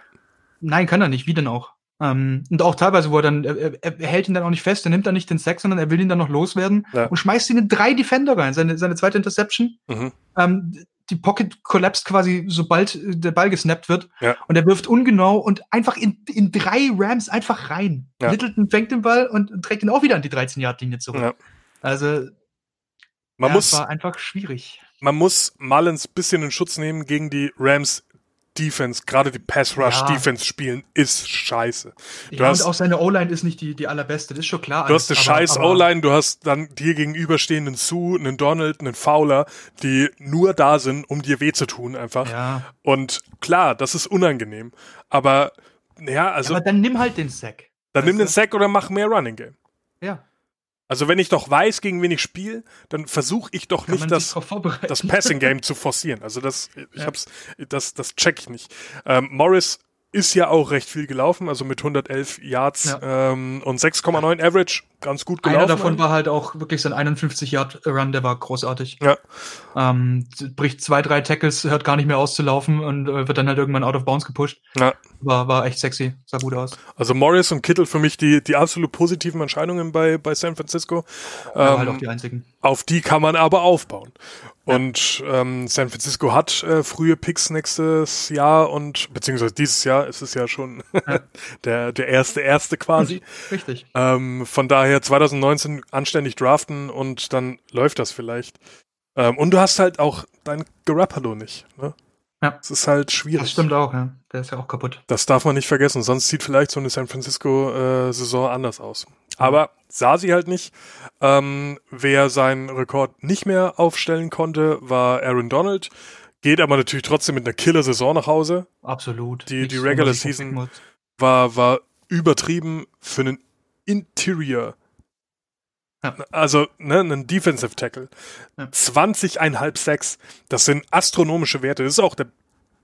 Nein, kann er nicht. Wie denn auch? Ähm, und auch teilweise, wo er dann, er, er, hält ihn dann auch nicht fest, er nimmt dann nicht den Sack, sondern er will ihn dann noch loswerden ja. und schmeißt ihn in drei Defender rein. Seine, seine zweite Interception. Mhm. Ähm, die Pocket collapst quasi, sobald äh, der Ball gesnappt wird. Ja. Und er wirft ungenau und einfach in, in drei Rams einfach rein. Ja. Littleton fängt den Ball und trägt ihn auch wieder an die 13-Yard-Linie zurück. Ja. Also, man ja, muss, war einfach schwierig. Man muss Mullins bisschen in Schutz nehmen gegen die Rams, Defense, gerade die Pass Rush ja. Defense spielen, ist scheiße. Du ja, hast, und auch seine O-Line ist nicht die, die allerbeste, das ist schon klar. Du alles, hast eine scheiß O-Line, du hast dann dir gegenüberstehenden Sue, einen Donald, einen Fowler, die nur da sind, um dir weh zu tun einfach. Ja. Und klar, das ist unangenehm, aber ja, also. aber dann nimm halt den Sack. Dann nimm den Sack oder mach mehr Running Game. Ja. Also wenn ich doch weiß, gegen wen ich spiele, dann versuche ich doch Kann nicht das, das Passing Game zu forcieren. Also das, ich ja. hab's, das, das check ich nicht. Ähm, Morris ist ja auch recht viel gelaufen, also mit 111 Yards ja. ähm, und 6,9 Average, ganz gut gelaufen. Einer davon war halt auch wirklich sein 51 Yard Run, der war großartig. Ja. Ähm, bricht zwei, drei Tackles, hört gar nicht mehr auszulaufen und äh, wird dann halt irgendwann out of bounds gepusht. Ja. War, war echt sexy, sah gut aus. Also Morris und Kittel für mich die, die absolut positiven Entscheidungen bei, bei San Francisco. Ja, halt ähm, halt auch die einzigen. Auf die kann man aber aufbauen. Und ähm, San Francisco hat äh, frühe Picks nächstes Jahr und beziehungsweise dieses Jahr ist es ja schon ja. der, der erste erste quasi. Richtig. Ähm, von daher 2019 anständig draften und dann läuft das vielleicht. Ähm, und du hast halt auch dein Garoppolo nicht. Ne? Ja. Das ist halt schwierig. Das stimmt auch, ja. Der ist ja auch kaputt. Das darf man nicht vergessen, sonst sieht vielleicht so eine San Francisco-Saison äh, anders aus. Aber sah sie halt nicht. Ähm, wer seinen Rekord nicht mehr aufstellen konnte, war Aaron Donald. Geht aber natürlich trotzdem mit einer Killer-Saison nach Hause. Absolut. Die, die Regular Season war, war übertrieben für einen Interior. Ja. Also, ne, einen Defensive Tackle. Ja. 20,5 Sacks. Das sind astronomische Werte. Das ist auch der,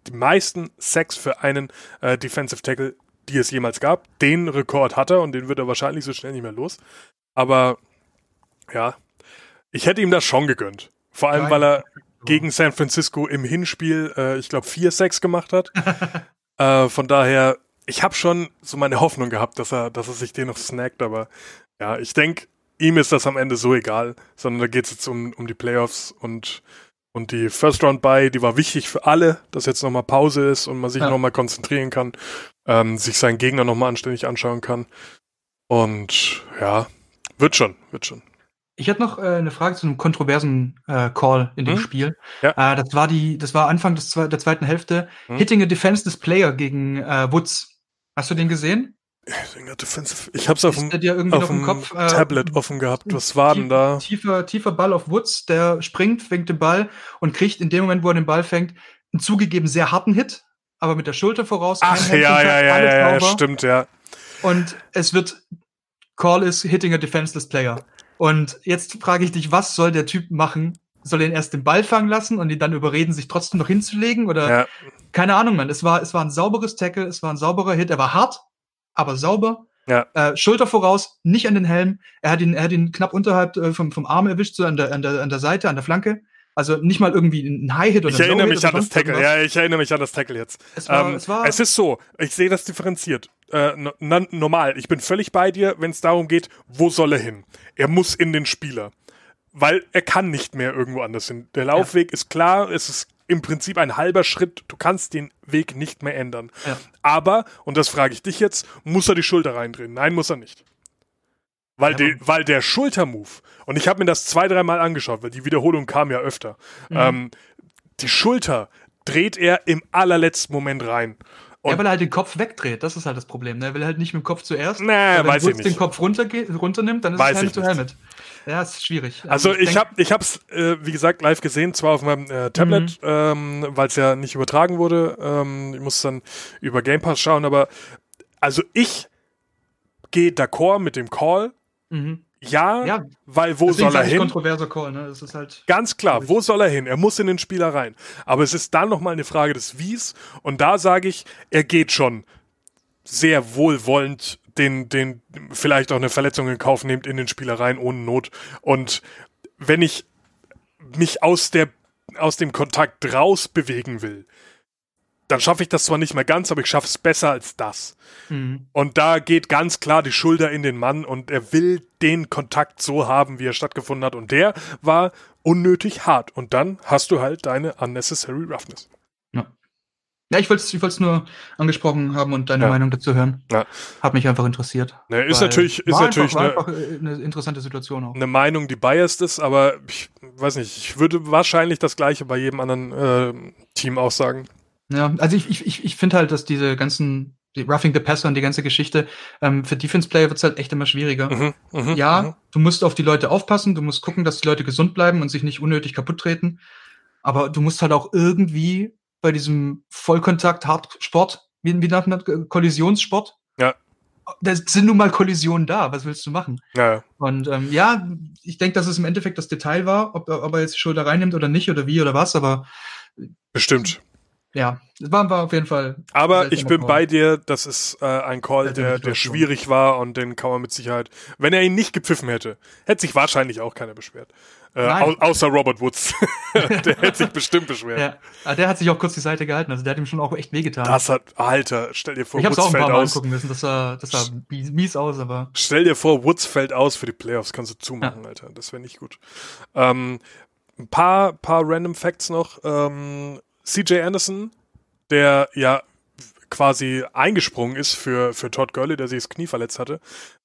die meisten Sacks für einen äh, Defensive Tackle, die es jemals gab. Den Rekord hat er und den wird er wahrscheinlich so schnell nicht mehr los. Aber ja, ich hätte ihm das schon gegönnt. Vor allem, weil er gegen San Francisco im Hinspiel, äh, ich glaube, vier Sacks gemacht hat. äh, von daher, ich habe schon so meine Hoffnung gehabt, dass er, dass er sich den noch snackt, aber ja, ich denke, ihm ist das am Ende so egal, sondern da geht es jetzt um, um die Playoffs und und die First Round Bye, die war wichtig für alle, dass jetzt nochmal Pause ist und man sich ja. nochmal konzentrieren kann, ähm, sich seinen Gegner nochmal anständig anschauen kann. Und ja, wird schon, wird schon. Ich hätte noch äh, eine Frage zu einem kontroversen äh, Call in dem hm? Spiel. Ja. Äh, das war die, das war Anfang des, der zweiten Hälfte. Hm? Hitting a defenseless player gegen äh, Woods. Hast du den gesehen? Ich hab's auf dem, auf dem Kopf, äh, Tablet offen gehabt. Was war denn da? Tiefer, tiefer Ball auf Woods, der springt, fängt den Ball und kriegt in dem Moment, wo er den Ball fängt, einen zugegeben sehr harten Hit, aber mit der Schulter voraus. Ach ja, ja, ja, ja, ja, stimmt, ja. Und es wird Call is hitting a defenseless player. Und jetzt frage ich dich, was soll der Typ machen, soll er ihn erst den Ball fangen lassen und ihn dann überreden, sich trotzdem noch hinzulegen? Oder Ja. keine Ahnung, man. Es war, es war ein sauberes Tackle, es war ein sauberer Hit, er war hart, aber sauber. Ja. Äh, Schulter voraus, nicht an den Helm. Er hat ihn, er hat ihn knapp unterhalb äh, vom, vom Arm erwischt, so an der, an, der, an der Seite, an der Flanke. Also nicht mal irgendwie ein High-Hit oder Ich erinnere mich an das Tackle. Ja, ich erinnere mich an das Tackle jetzt. Es war, ähm, es war es ist so, ich sehe das differenziert. Äh, normal, ich bin völlig bei dir, wenn es darum geht, wo soll er hin? Er muss in den Spieler. Weil er kann nicht mehr irgendwo anders hin. Der Laufweg ist klar, es ist im Prinzip ein halber Schritt, du kannst den Weg nicht mehr ändern. Ja. Aber, und das frage ich dich jetzt, muss er die Schulter reindrehen? Nein, muss er nicht. Weil, Ja, aber- weil der Schultermove, und ich habe mir das zwei, dreimal angeschaut, weil die Wiederholung kam ja öfter. Mhm. Ähm, die Schulter dreht er im allerletzten Moment rein. Und ja, weil er halt den Kopf wegdreht, das ist halt das Problem. Ne? Er will halt nicht mit dem Kopf zuerst. Nee, wenn weiß ich Woods den nicht. Kopf runtergeht, runternimmt, dann ist Weiß es Helmet to nicht. Helmet. Ja, ist schwierig. Also ich denk- habe ich hab's äh, wie gesagt live gesehen, zwar auf meinem äh, Tablet, Mhm. ähm, weil es ja nicht übertragen wurde. Ähm, ich muss dann über Game Pass schauen, aber also ich gehe d'accord mit dem Call. Mhm. Ja, Ja, weil wo Deswegen soll er ich hin? kontroverser Call, ne? Das ist halt. Ganz klar, wo soll er hin? Er muss in den Spieler rein. Aber es ist dann nochmal eine Frage des Wies. Und da sage ich, er geht schon sehr wohlwollend den, den, vielleicht auch eine Verletzung in Kauf nimmt in den Spieler rein, ohne Not. Und wenn ich mich aus der, aus dem Kontakt raus bewegen will, dann schaffe ich das zwar nicht mehr ganz, aber ich schaffe es besser als das. Mhm. Und da geht ganz klar die Schulter in den Mann und er will den Kontakt so haben, wie er stattgefunden hat. Und der war unnötig hart. Und dann hast du halt deine unnecessary roughness. Ja, ich wollte es ich wollt's nur angesprochen haben und deine Ja. Meinung dazu hören. Ja. Hat mich einfach interessiert. Ne, ist natürlich, ist war natürlich einfach, eine, war einfach äh, eine interessante Situation auch. eine Meinung, die biased ist, aber ich weiß nicht, ich würde wahrscheinlich das gleiche bei jedem anderen äh, Team auch sagen. Ja, also ich, ich, ich, ich finde halt, dass diese ganzen, die Roughing the Passer und die ganze Geschichte, ähm, für Defense-Player wird's halt echt immer schwieriger. Mhm, mhm, ja, mhm. du musst auf die Leute aufpassen, du musst gucken, dass die Leute gesund bleiben und sich nicht unnötig kaputt treten. Aber du musst halt auch irgendwie bei diesem Vollkontakt, Hardsport, wie, wie nennt man das? Kollisionssport? Ja. Da sind nun mal Kollisionen da, was willst du machen? Ja, ja. Und ähm, ja, ich denke, dass es im Endeffekt das Detail war, ob, ob er jetzt die Schulter reinnimmt oder nicht oder wie oder was, aber bestimmt. ja, es war, war auf jeden Fall. Aber ich bin Call. bei dir, das ist äh, ein Call, der, der schwierig war und den kann man mit Sicherheit, wenn er ihn nicht gepfiffen hätte, hätte sich wahrscheinlich auch keiner beschwert. Äh, au außer Robert Woods. der hätte sich bestimmt beschwert. Ja, aber der hat sich auch kurz die Seite gehalten, also der hat ihm schon auch echt wehgetan. Das hat, Alter, stell dir vor, ich Woods auch ein fällt paar Mal aus. angucken müssen, das sah, das sah mies aus, aber Stell dir vor, Woods fällt aus für die Playoffs, kannst du zumachen, Alter. Das wäre nicht gut. Ähm, ein paar, paar random Facts noch. Ähm, CJ Anderson, der ja quasi eingesprungen ist für, für Todd Gurley, der sich das Knie verletzt hatte,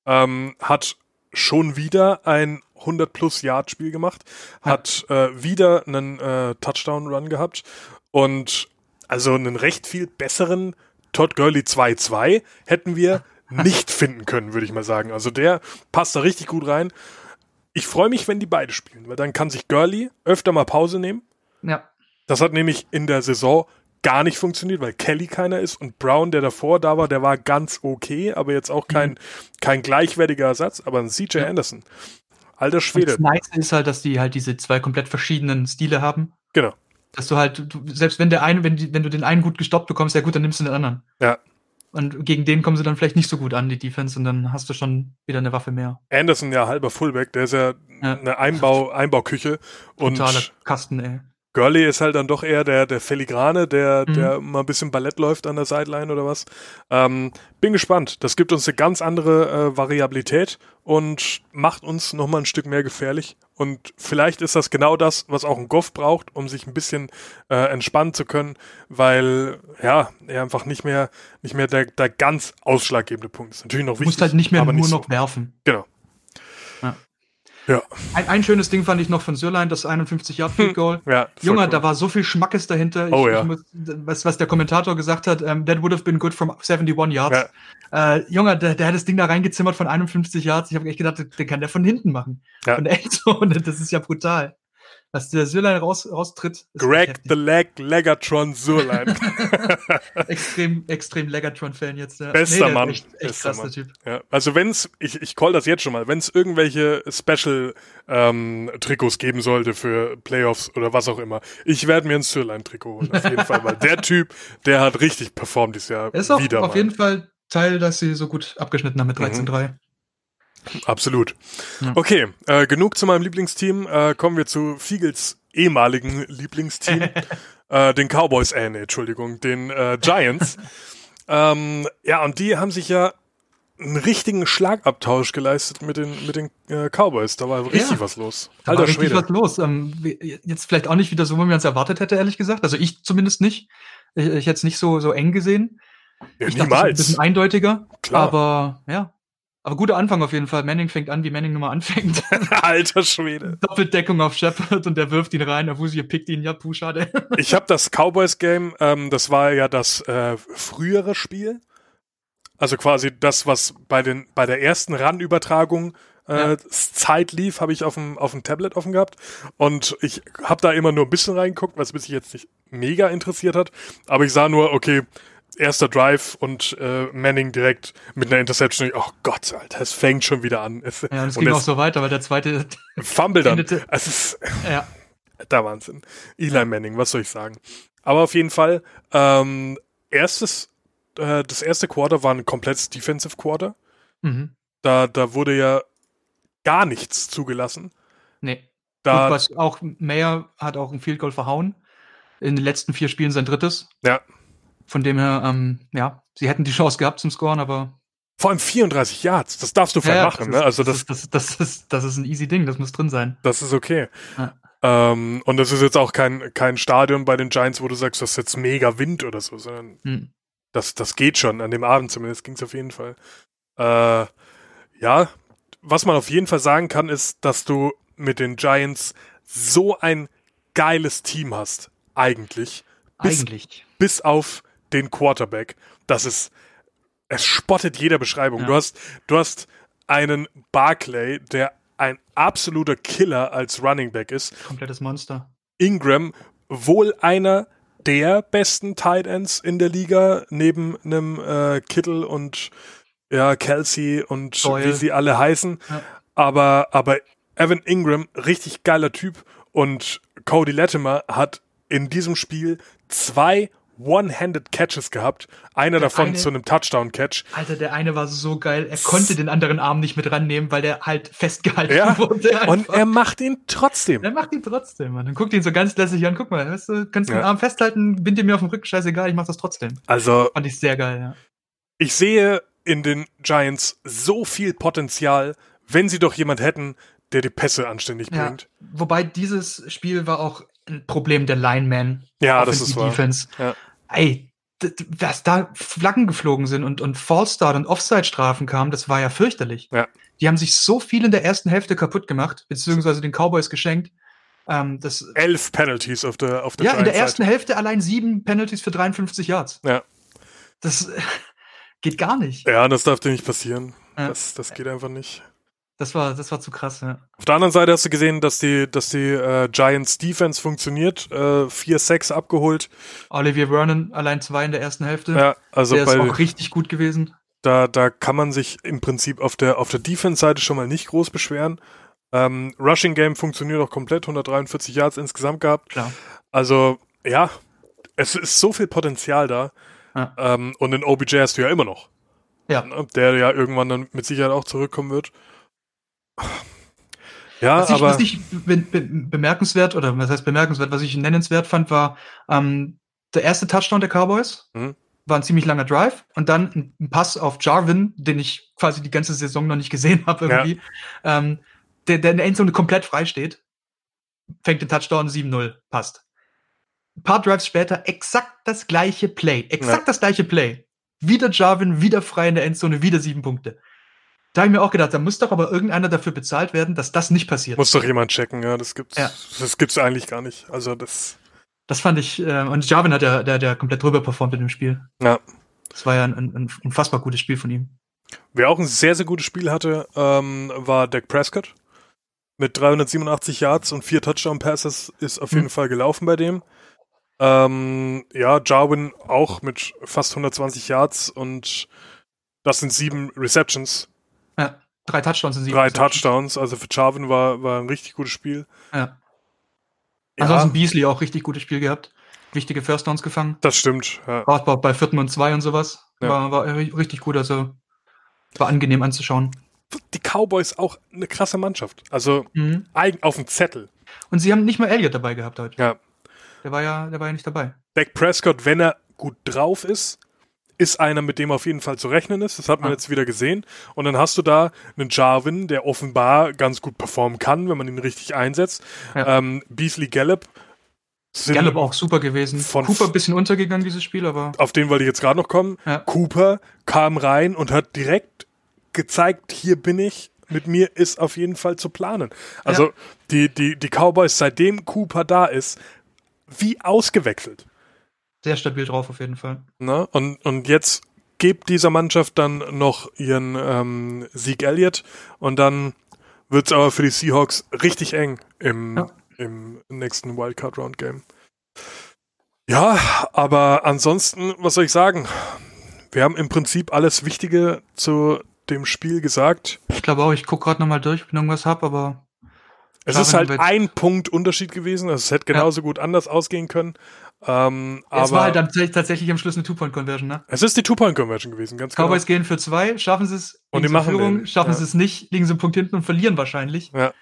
ähm, hat schon wieder ein 100 plus Yard Spiel gemacht, hat äh, wieder einen äh, Touchdown Run gehabt und also einen recht viel besseren Todd Gurley 2-2 hätten wir nicht finden können, würde ich mal sagen. Also der passt da richtig gut rein. Ich freue mich, wenn die beide spielen, weil dann kann sich Gurley öfter mal Pause nehmen. ja. Das hat nämlich in der Saison gar nicht funktioniert, weil Kelly keiner ist und Brown, der davor da war, der war ganz okay, aber jetzt auch kein, kein gleichwertiger Ersatz. Aber ein CJ Ja. Anderson, alter Und Schwede, das Nice ist halt, dass die halt diese zwei komplett verschiedenen Stile haben. genau. Dass du halt, du, selbst wenn der eine, wenn, die, wenn du den einen gut gestoppt bekommst, ja gut, dann nimmst du den anderen. Ja. Und gegen den kommen sie dann vielleicht nicht so gut an, die Defense, und dann hast du schon wieder eine Waffe mehr. Anderson ja halber Fullback, der ist ja, Ja. eine Einbau, Einbauküche und Totaler Kasten, ey. Gurley ist halt dann doch eher der, der Filigrane, der, Mhm. der mal ein bisschen Ballett läuft an der Sideline oder was. Ähm, bin gespannt. Das gibt uns eine ganz andere äh, Variabilität und macht uns nochmal ein Stück mehr gefährlich. Und vielleicht ist das genau das, was auch ein Goff braucht, um sich ein bisschen äh, entspannen zu können, weil ja, er einfach nicht mehr, nicht mehr der, der ganz ausschlaggebende Punkt ist. Natürlich noch Du wichtig. musst halt nicht mehr aber nur nicht noch so. werfen. Genau. Ja. Ja, Ein, ein schönes Ding fand ich noch von Sörlein, das 51 Yard Field Goal. ja. Junge, cool. da war so viel Schmackes dahinter. Ich, Oh ja. ich muss, was, was der Kommentator gesagt hat, ähm, that would have been good from 71 Yards. Äh, Junge, der, der hat das Ding da reingezimmert von 51 Yards. Ich habe echt gedacht, den kann der von hinten machen. Ja. Von der Endzone. Das ist ja brutal. Als der Sürlein raus, raustritt. Greg the Leg Legatron Surline. extrem, extrem Legatron-Fan jetzt. Ja. Bester ist Mann, Echt, echt bester krass, Mann. Typ. ja, also wenn's, ich, ich call das jetzt schon mal, wenn es irgendwelche Special ähm, Trikots geben sollte für Playoffs oder was auch immer, ich werde mir ein Surline-Trikot holen, auf jeden Fall, weil der Typ, der hat richtig performt dieses Jahr. Er ist auch wieder auf mal. jeden Fall Teil, dass sie so gut abgeschnitten haben mit Mhm. 13-3. Absolut. Ja. Okay, äh, genug zu meinem Lieblingsteam. Äh, kommen wir zu Fiegels ehemaligen Lieblingsteam, äh, den Cowboys, äh, nee, Entschuldigung, den äh, Giants. ähm, ja, und die haben sich ja einen richtigen Schlagabtausch geleistet mit den, mit den äh, Cowboys. Da war richtig Ja. was los. Da Alter war richtig Schwede. was los. Ähm, jetzt vielleicht auch nicht wieder so, wie man es erwartet hätte, ehrlich gesagt. Also ich zumindest nicht. Ich, ich hätte es nicht so, so eng gesehen. Ja, ich dachte, es wird ein niemals. bisschen eindeutiger. Klar. Aber ja. Aber guter Anfang auf jeden Fall. Manning fängt an, wie Manning nun mal anfängt. Alter Schwede. Doppeldeckung auf Shepard und der wirft ihn rein. Avusi pickt ihn. Ja, puh, schade. Ich habe das Cowboys-Game, ähm, das war ja das äh, frühere Spiel. Also quasi das, was bei, den, bei der ersten RAN-Übertragung äh, Ja. Zeit lief, habe ich auf dem, auf dem Tablet offen gehabt. Und ich habe da immer nur ein bisschen reingeguckt, was mich jetzt nicht mega interessiert hat. Aber ich sah nur, okay, erster Drive und äh, Manning direkt mit einer Interception. Oh Gott, Alter, es fängt schon wieder an. Es, Ja, und ging auch es so weiter, weil der zweite, Fumble dann. endete- Es ist, ja, der Wahnsinn. Eli Manning, was soll ich sagen? Aber auf jeden Fall, ähm, erstes, äh, das erste Quarter war ein komplettes Defensive Quarter. mhm. Da, da wurde ja gar nichts zugelassen. nee. Da, Gut, was auch Mayer hat auch ein Field Goal verhauen. In den letzten vier Spielen sein drittes. ja, Von dem her, ähm, ja, sie hätten die Chance gehabt zum Scoren, aber vor allem 34 Yards, das darfst du Ja, ja, machen, ne? Also das, das, das, das, ist, das ist ein easy Ding, das muss drin sein. das ist okay. Ja. Ähm, und das ist jetzt auch kein, kein Stadion bei den Giants, wo du sagst, das ist jetzt mega Wind oder so, sondern Hm. das, das geht schon. An dem Abend zumindest ging es auf jeden Fall. Äh, ja, was man auf jeden Fall sagen kann, ist, dass du mit den Giants so ein geiles Team hast. Eigentlich. Bis, Eigentlich. bis auf den Quarterback. Das ist, es spottet jeder Beschreibung. Ja. Du hast, du hast einen Barclay, der ein absoluter Killer als Running Back ist. Komplettes Monster. Ingram wohl einer der besten Tight Ends in der Liga, neben einem äh, Kittle und ja, Kelsey und Doyle. wie sie alle heißen. Ja. Aber, aber Evan Ingram, richtig geiler Typ. Und Cody Latimer hat in diesem Spiel zwei One-Handed Catches gehabt. Einer Der davon eine- zu einem Touchdown-Catch. Alter, der eine war so geil. Er konnte den anderen Arm nicht mit rannehmen, weil der halt festgehalten Ja, wurde. Und einfach. er macht ihn trotzdem. er macht ihn trotzdem, Mann. Dann guckt ihn so ganz lässig an. Guck mal, weißt du, kannst du den Ja. Arm festhalten, bind ihn mir auf den Rücken, scheißegal, ich mach das trotzdem. Also, Fand ich sehr geil, ja. ich sehe in den Giants so viel Potenzial, wenn sie doch jemand hätten, der die Pässe anständig ja. bringt. Wobei dieses Spiel war auch ein Problem der Lineman. Ja, das ist wahr. Defense. Ja. Ey, d- d- was da Flaggen geflogen sind und, und Fallstart und Offside-Strafen kamen, das war ja fürchterlich. Ja. Die haben sich so viel in der ersten Hälfte kaputt gemacht, beziehungsweise den Cowboys geschenkt. Ähm, das, Elf Penalties auf der auf der ja, in der ersten Hälfte allein sieben Penalties für 53 Yards. Ja. Das geht gar nicht. Ja, das darf dir nicht passieren. Ja. Das, das geht einfach nicht. Das war, das war zu krass, ja. Auf der anderen Seite hast du gesehen, dass die, dass die äh, Giants Defense funktioniert. Äh, vier Sacks abgeholt. Olivier Vernon allein zwei in der ersten Hälfte. Ja, also der ist bei, auch richtig gut gewesen. da, da kann man sich im Prinzip auf der, auf der Defense-Seite schon mal nicht groß beschweren. Ähm, Rushing Game funktioniert auch komplett, 143 Yards insgesamt gehabt. Klar. Also, ja, es ist so viel Potenzial da. Ja. Ähm, und in OBJ hast du ja immer noch. Ja. ne, Der ja irgendwann dann mit Sicherheit auch zurückkommen wird. Ja, Was ich, aber was ich be be bemerkenswert, oder was heißt bemerkenswert, was ich nennenswert fand, war ähm, der erste Touchdown der Cowboys. Mhm. War ein ziemlich langer Drive und dann ein, Pass auf Jarvin, den ich quasi die ganze Saison noch nicht gesehen habe irgendwie. Ähm, der, der in der Endzone komplett frei steht, fängt den Touchdown 7-0, passt. Ein paar Drives später exakt das gleiche Play. Exakt Ja. das gleiche Play. Wieder Jarvin, wieder frei in der Endzone, wieder sieben Punkte. Da habe ich mir auch gedacht, da muss doch aber irgendeiner dafür bezahlt werden, dass das nicht passiert. muss doch jemand checken, ja, das gibt's, Ja. das gibt's eigentlich gar nicht. Also das, Das fand ich, äh, und Jarvin hat ja, der, der komplett drüber performt in dem Spiel. ja. Das war ja ein, ein, ein unfassbar gutes Spiel von ihm. Wer auch ein sehr, sehr gutes Spiel hatte, ähm, war Dak Prescott. mit 387 Yards und vier Touchdown-Passes ist auf Mhm. jeden Fall gelaufen bei dem. Ähm, ja, Jarwin auch mit fast 120 Yards und das sind sieben Receptions, drei Touchdowns in sieben. drei. Touchdowns. Also für Jarwin war, war ein richtig gutes Spiel. Ja. Ja, Ansonsten Beasley auch richtig gutes Spiel gehabt. Wichtige First Downs gefangen. das stimmt. Ja. Auch bei, bei vierten und zwei und sowas. Ja. War, war ri- richtig gut, also war angenehm anzuschauen. Die Cowboys auch eine krasse Mannschaft. Also Mhm. auf dem Zettel. Und sie haben nicht mal Elliott dabei gehabt heute. Ja. Der war ja, der war ja nicht dabei. Dak Prescott, wenn er gut drauf ist, ist einer, mit dem auf jeden Fall zu rechnen ist. Das hat man Ja. jetzt wieder gesehen. Und dann hast du da einen Jarvin, der offenbar ganz gut performen kann, wenn man ihn richtig einsetzt. Ja. Ähm, Beasley Gallup. Gallup auch super gewesen. Von- Cooper ein bisschen untergegangen, dieses Spiel, aber Auf den wollte ich jetzt gerade noch kommen. Ja. Cooper kam rein und hat direkt gezeigt, hier bin ich. Mit mir ist auf jeden Fall zu planen. Also Ja. die, die, die Cowboys, seitdem Cooper da ist, wie ausgewechselt. Sehr stabil drauf auf jeden Fall. Ne? Und, und jetzt gebt dieser Mannschaft dann noch ihren ähm, Sieg Elliott und dann wird es aber für die Seahawks richtig eng im, Ja. im nächsten Wildcard-Round-Game. Ja, aber ansonsten, was soll ich sagen? Wir haben im Prinzip alles Wichtige zu dem Spiel gesagt. Ich glaube auch, ich gucke gerade nochmal durch, ob ich noch irgendwas habe, aber Es ist wenn halt ein Punkt Unterschied gewesen. Also es hätte genauso gut anders ausgehen können. Ähm, es war halt dann tatsächlich- am Schluss eine Two-Point-Conversion, ne? es ist die Two-Point-Conversion gewesen, ganz genau. Cowboys gehen für zwei, schaffen sie es, Und die machen Führung, den, schaffen ja. sie es nicht, liegen sie einen Punkt hinten und verlieren wahrscheinlich. Ja.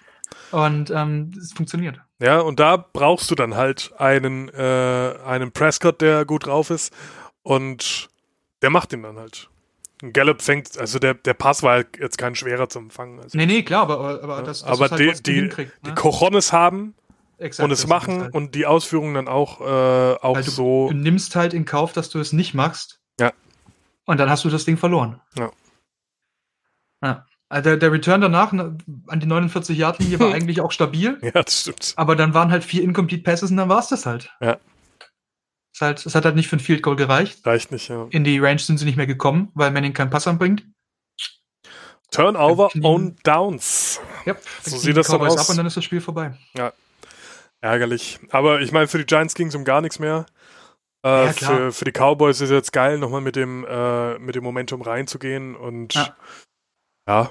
Und ähm, es funktioniert. Ja, und da brauchst du dann halt einen, äh, einen Prescott, der gut drauf ist und der macht ihn dann halt. Und Gallup fängt, also der, der Pass war halt jetzt kein schwerer zu empfangen. Also, Nee, nee, klar, aber, aber das, das aber ist halt, die, die die, hinkriegt, die ne? Cojones haben Exakt, und es machen halt. und die Ausführungen dann auch, äh, auch du, so. du nimmst halt in Kauf, dass du es nicht machst. Ja. Und dann hast du das Ding verloren. Ja. ja. Also der, der Return danach ne, an die 49 Yard Linie war eigentlich auch stabil, Ja, das stimmt. aber dann waren halt vier incomplete Passes und dann war es das halt. Ja. Es, halt. es hat halt nicht für ein Field Goal gereicht. Reicht nicht, ja. In die Range sind sie nicht mehr gekommen, weil Manning keinen Pass anbringt. Turnover on Downs. Yep. So sieht das dann aus. ab und dann ist das Spiel vorbei. Ärgerlich. Aber ich meine, für die Giants ging es um gar nichts mehr. Äh, Ja, für, für die Cowboys ist jetzt geil, nochmal mit dem, äh, mit dem Momentum reinzugehen. Und ja. Ja.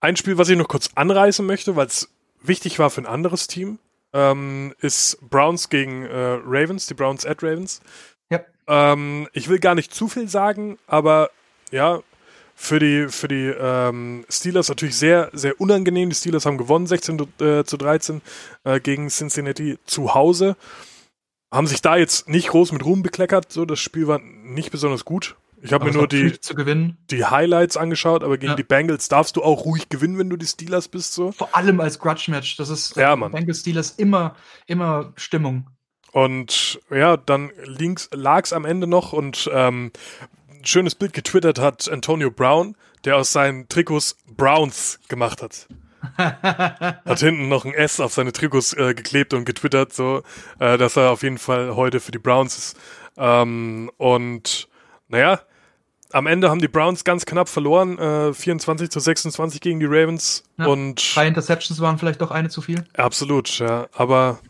Ein Spiel, was ich noch kurz anreißen möchte, weil es wichtig war für ein anderes Team, ähm, ist Browns gegen äh, Ravens, die Browns at Ravens. Ja. Ähm, ich will gar nicht zu viel sagen, aber ja, für die, für die ähm, Steelers natürlich sehr, sehr unangenehm. Die Steelers haben gewonnen, 16 äh, zu 13 äh, gegen Cincinnati zu Hause. Haben sich da jetzt nicht groß mit Ruhm bekleckert. So, das Spiel war nicht besonders gut. Ich habe mir nur die, die Highlights angeschaut, aber gegen Ja. die Bengals darfst du auch ruhig gewinnen, wenn du die Steelers bist. So. Vor allem als Grudge-Match. Das ist Ja, Mann. Bengals Steelers immer, immer Stimmung. Und ja, dann lag es am Ende noch und ähm, ein schönes Bild getwittert hat Antonio Brown, der aus seinen Trikots Browns gemacht hat. hat hinten noch ein S auf seine Trikots äh, geklebt und getwittert, so, äh, dass er auf jeden Fall heute für die Browns ist. Ähm, und naja, am Ende haben die Browns ganz knapp verloren, äh, 24 zu 26 gegen die Ravens. Ja, und Drei Interceptions waren vielleicht doch eine zu viel. Absolut, ja. Aber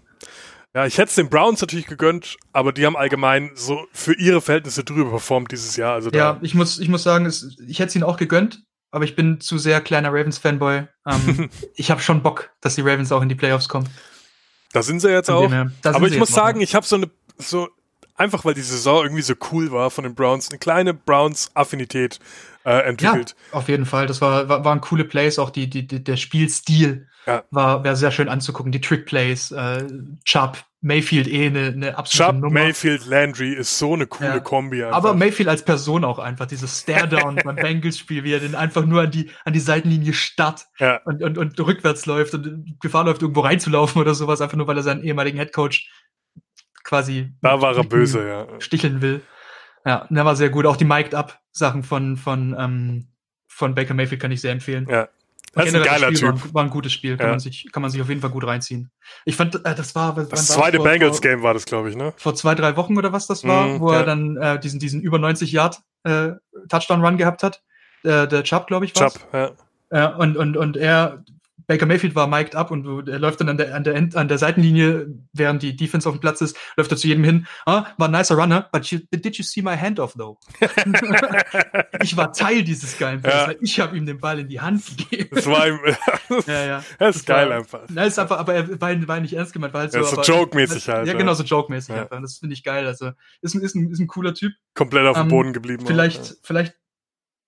ja, ich hätte es den Browns natürlich gegönnt, aber die haben allgemein so für ihre Verhältnisse drüber performt dieses Jahr. Also Ja, ich muss, ich muss sagen, es, ich hätte es ihnen auch gegönnt, aber ich bin zu sehr kleiner Ravens-Fanboy. Ähm, ich habe schon Bock, dass die Ravens auch in die Playoffs kommen. da sind sie jetzt auch. Aber ich muss noch, sagen, ja. ich habe so eine, so, einfach weil die Saison irgendwie so cool war von den Browns, eine kleine Browns-Affinität äh, Ja, entwickelt. auf jeden Fall. Das war, war, waren coole Plays, auch die, die, die, der Spielstil Ja. war, war sehr schön anzugucken. Die Trick-Plays, äh, Chubb, Mayfield eh eine, eine absolute Chubb, Nummer. Mayfield, Landry ist so eine coole Ja. Kombi. Einfach. Aber Mayfield als Person auch einfach, dieses Stare-Down beim Bengals-Spiel, wie er den einfach nur an die, an die Seitenlinie starrt ja, und, und, und rückwärts läuft und Gefahr läuft, irgendwo reinzulaufen oder sowas, einfach nur weil er seinen ehemaligen Headcoach quasi da war er böse, ja. sticheln will. Ja, der war sehr gut. Auch die Mic'd-Up-Sachen von, von, ähm, von Baker Mayfield kann ich sehr empfehlen. Ja. Das ist ein geiler Spiel Typ. War, ein- war ein gutes Spiel, kann, Ja. man sich, kann man sich auf jeden Fall gut reinziehen. Ich fand, äh, das war Das zweite Bengals-Game war das, glaube ich, ne? Vor, zwei, drei Wochen oder was das war, Mhm, wo ja. er dann äh, diesen, diesen über 90 Yard äh, Touchdown-Run gehabt hat. Der, der Chubb, glaube ich, war's. Chubb, ja. Äh, und, und, und er Baker Mayfield war mic'd up und du, er läuft dann an der, an, der End, an der Seitenlinie, während die Defense auf dem Platz ist, läuft er zu jedem hin. Ah, war ein nicer Runner, but you, did you see my handoff though? ich war Teil dieses geilen Ja. weil ich habe ihm den Ball in die Hand gegeben. Das war ihm, ja, ja. das ist geil war, einfach. Na, ist einfach, aber er war, war nicht ernst gemeint, war halt so. Ja, so joke-mäßig halt, Ja, ja. genau, so joke-mäßig Ja. einfach. Das finde ich geil. Also, ist ein, ist ein, ist ein cooler Typ. Komplett auf dem Ähm, Boden geblieben. Vielleicht, vielleicht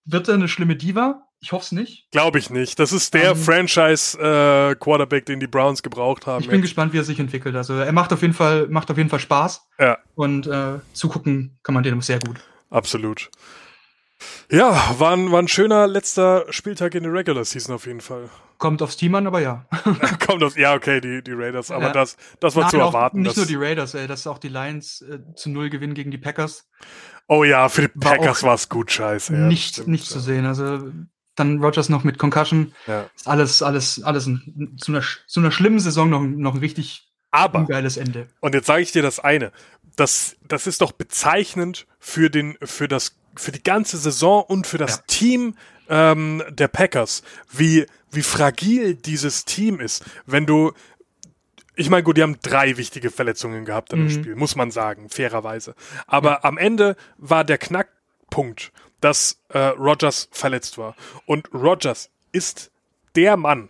wird er eine schlimme Diva. Ich hoffe es nicht. Glaube ich nicht. Das ist der Ähm, Franchise-Quarterback, den die Browns gebraucht haben. Ich bin jetzt. gespannt, wie er sich entwickelt. Also er macht auf jeden Fall, macht auf jeden Fall Spaß. Ja. Und äh, zugucken kann man dem sehr gut. Absolut. Ja, war ein, war ein schöner letzter Spieltag in der Regular Season auf jeden Fall. Kommt aufs Team an, aber ja. Kommt aus, ja, okay, die, die Raiders, aber Ja. das, das war Nein, zu erwarten. Nicht nur die Raiders, ey, dass auch die Lions äh, zu null gewinnen gegen die Packers. oh ja, für die Packers war es gut scheiße. Ja, nicht, stimmt, nicht ja. zu sehen. Also dann Rogers noch mit Concussion. Ja. Ist alles, alles, alles ein, zu, einer, zu einer schlimmen Saison noch, noch ein richtig Aber, ungeiles Ende. und jetzt sage ich dir das eine, das, das ist doch bezeichnend für, den, für, das, für die ganze Saison und für das Ja. Team ähm, der Packers, wie, wie fragil dieses Team ist. Wenn du, ich meine, gut, die haben drei wichtige Verletzungen gehabt in dem Mhm. Spiel, muss man sagen, fairerweise. Aber am Ende war der Knackpunkt, dass äh, Rogers verletzt war. Und Rogers ist der Mann,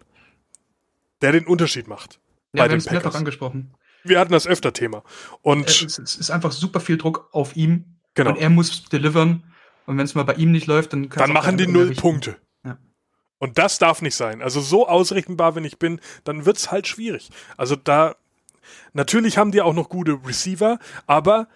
der den Unterschied macht. Ja, bei wir haben es mehrfach angesprochen. Wir hatten das öfter Thema. Und Es, ist- es ist einfach super viel Druck auf ihm. Genau. Und er muss delivern. Und wenn es mal bei ihm nicht läuft, dann dann machen die null. Punkte. Ja. Und das darf nicht sein. Also so ausrechenbar, wenn ich bin, dann wird's halt schwierig. Also da, natürlich haben die auch noch gute Receiver, aber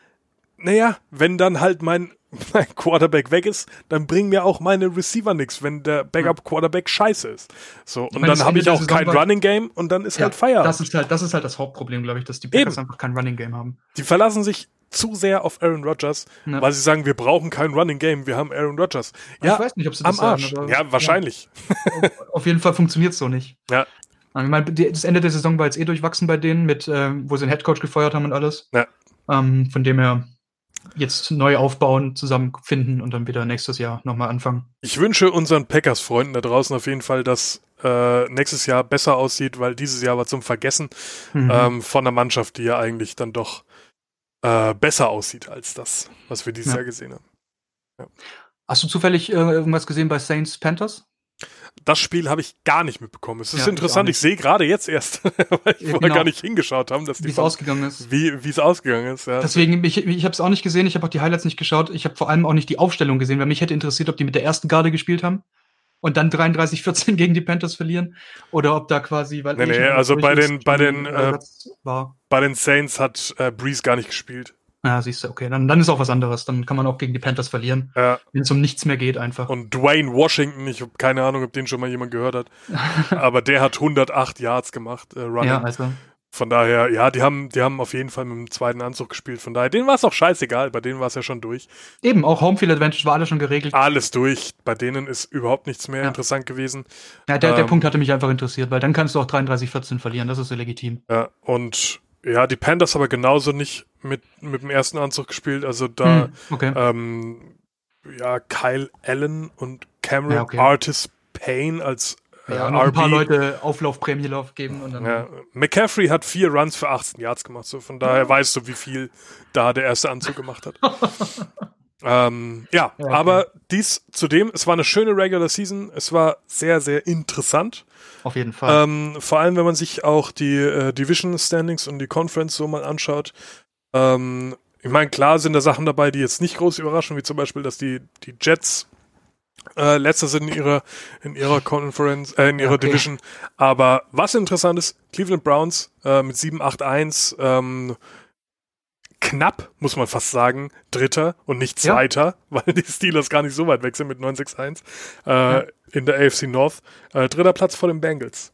naja, wenn dann halt mein, mein Quarterback weg ist, dann bringen mir auch meine Receiver nichts, wenn der Backup-Quarterback scheiße ist. So, und meine, dann habe ich auch kein Running Game und dann ist Ja, halt Feierabend. das ist halt, das ist halt das Hauptproblem, glaube ich, dass die Packers Eben. einfach kein Running Game haben. Die verlassen sich zu sehr auf Aaron Rodgers, Ja. weil sie sagen, wir brauchen kein Running Game, wir haben Aaron Rodgers. Ich Ja, weiß nicht, ob sie am das sagen, Arsch. aber- ja, wahrscheinlich. Ja, auf jeden Fall funktioniert es so nicht. Ja. Ich meine, das Ende der Saison war jetzt eh durchwachsen bei denen, mit, ähm, wo sie den Headcoach gefeuert haben und alles. Ja. Ähm, von dem her jetzt neu aufbauen, zusammenfinden und dann wieder nächstes Jahr nochmal anfangen. Ich wünsche unseren Packers-Freunden da draußen auf jeden Fall, dass äh, nächstes Jahr besser aussieht, weil dieses Jahr war zum Vergessen Mhm. ähm, von der Mannschaft, die ja eigentlich dann doch äh, besser aussieht als das, was wir dieses Ja. Jahr gesehen haben. Hast du zufällig äh, irgendwas gesehen bei Saints Panthers? Das Spiel habe ich gar nicht mitbekommen. Es ist Ja, ich interessant, ich, nicht. sehe gerade jetzt erst, weil ich Ja, vorher genau. gar nicht hingeschaut haben, dass die Wie es ausgegangen ist? wie es ausgegangen ist. Ja. Deswegen, ich, ich habe es auch nicht gesehen, ich habe auch die Highlights nicht geschaut. Ich habe vor allem auch nicht die Aufstellung gesehen, weil mich hätte interessiert, ob die mit der ersten Garde gespielt haben und dann 33-14 gegen die Panthers verlieren oder ob da quasi, weil Nee, nee, also bei den- bei den, äh. Bei den Saints hat äh, Breeze gar nicht gespielt. Ja, siehst du, okay, dann, dann ist auch was anderes. Dann kann man auch gegen die Panthers verlieren, Ja. wenn es um nichts mehr geht einfach. Und Dwayne Washington, ich habe keine Ahnung, ob den schon mal jemand gehört hat, aber der hat 108 Yards gemacht, äh, Running. ja, also. Von daher, ja, die haben, die haben auf jeden Fall mit dem zweiten Anzug gespielt. Von daher, denen war es auch scheißegal, bei denen war es ja schon durch. Eben, auch Homefield Advantage war alles schon geregelt. Alles durch. Bei denen ist überhaupt nichts mehr Ja. interessant gewesen. Ja, der, der ähm, Punkt hatte mich einfach interessiert, weil dann kannst du auch 33-14 verlieren, das ist so legitim. Ja, und ja, die Panthers aber genauso nicht mit, mit dem ersten Anzug gespielt. Also da, Hm, okay. ähm, ja, Kyle Allen und Cameron Ja, okay. Artis Payne als äh, ja, noch ein RB. paar Leute Auflaufprämie lauf geben und dann. Ja, McCaffrey hat vier Runs für 18 Yards gemacht, so von daher weißt du, wie viel da der erste Anzug gemacht hat. ähm, ja, Ja, okay. aber dies zudem, es war eine schöne Regular Season, es war sehr, sehr interessant. Auf jeden Fall. Ähm, vor allem, wenn man sich auch die äh, Division Standings und die Conference so mal anschaut. Ähm, ich meine, klar sind da Sachen dabei, die jetzt nicht groß überraschen, wie zum Beispiel, dass die, die Jets äh, letzter sind in ihrer, in ihrer Conference, äh, in ihrer Okay. Division. Aber was interessant ist, Cleveland Browns äh, mit 7-8-1, ähm, knapp, muss man fast sagen, Dritter und nicht Ja. Zweiter, weil die Steelers gar nicht so weit weg sind mit 9-6-1 äh, in der AFC North. Äh, dritter Platz vor den Bengals.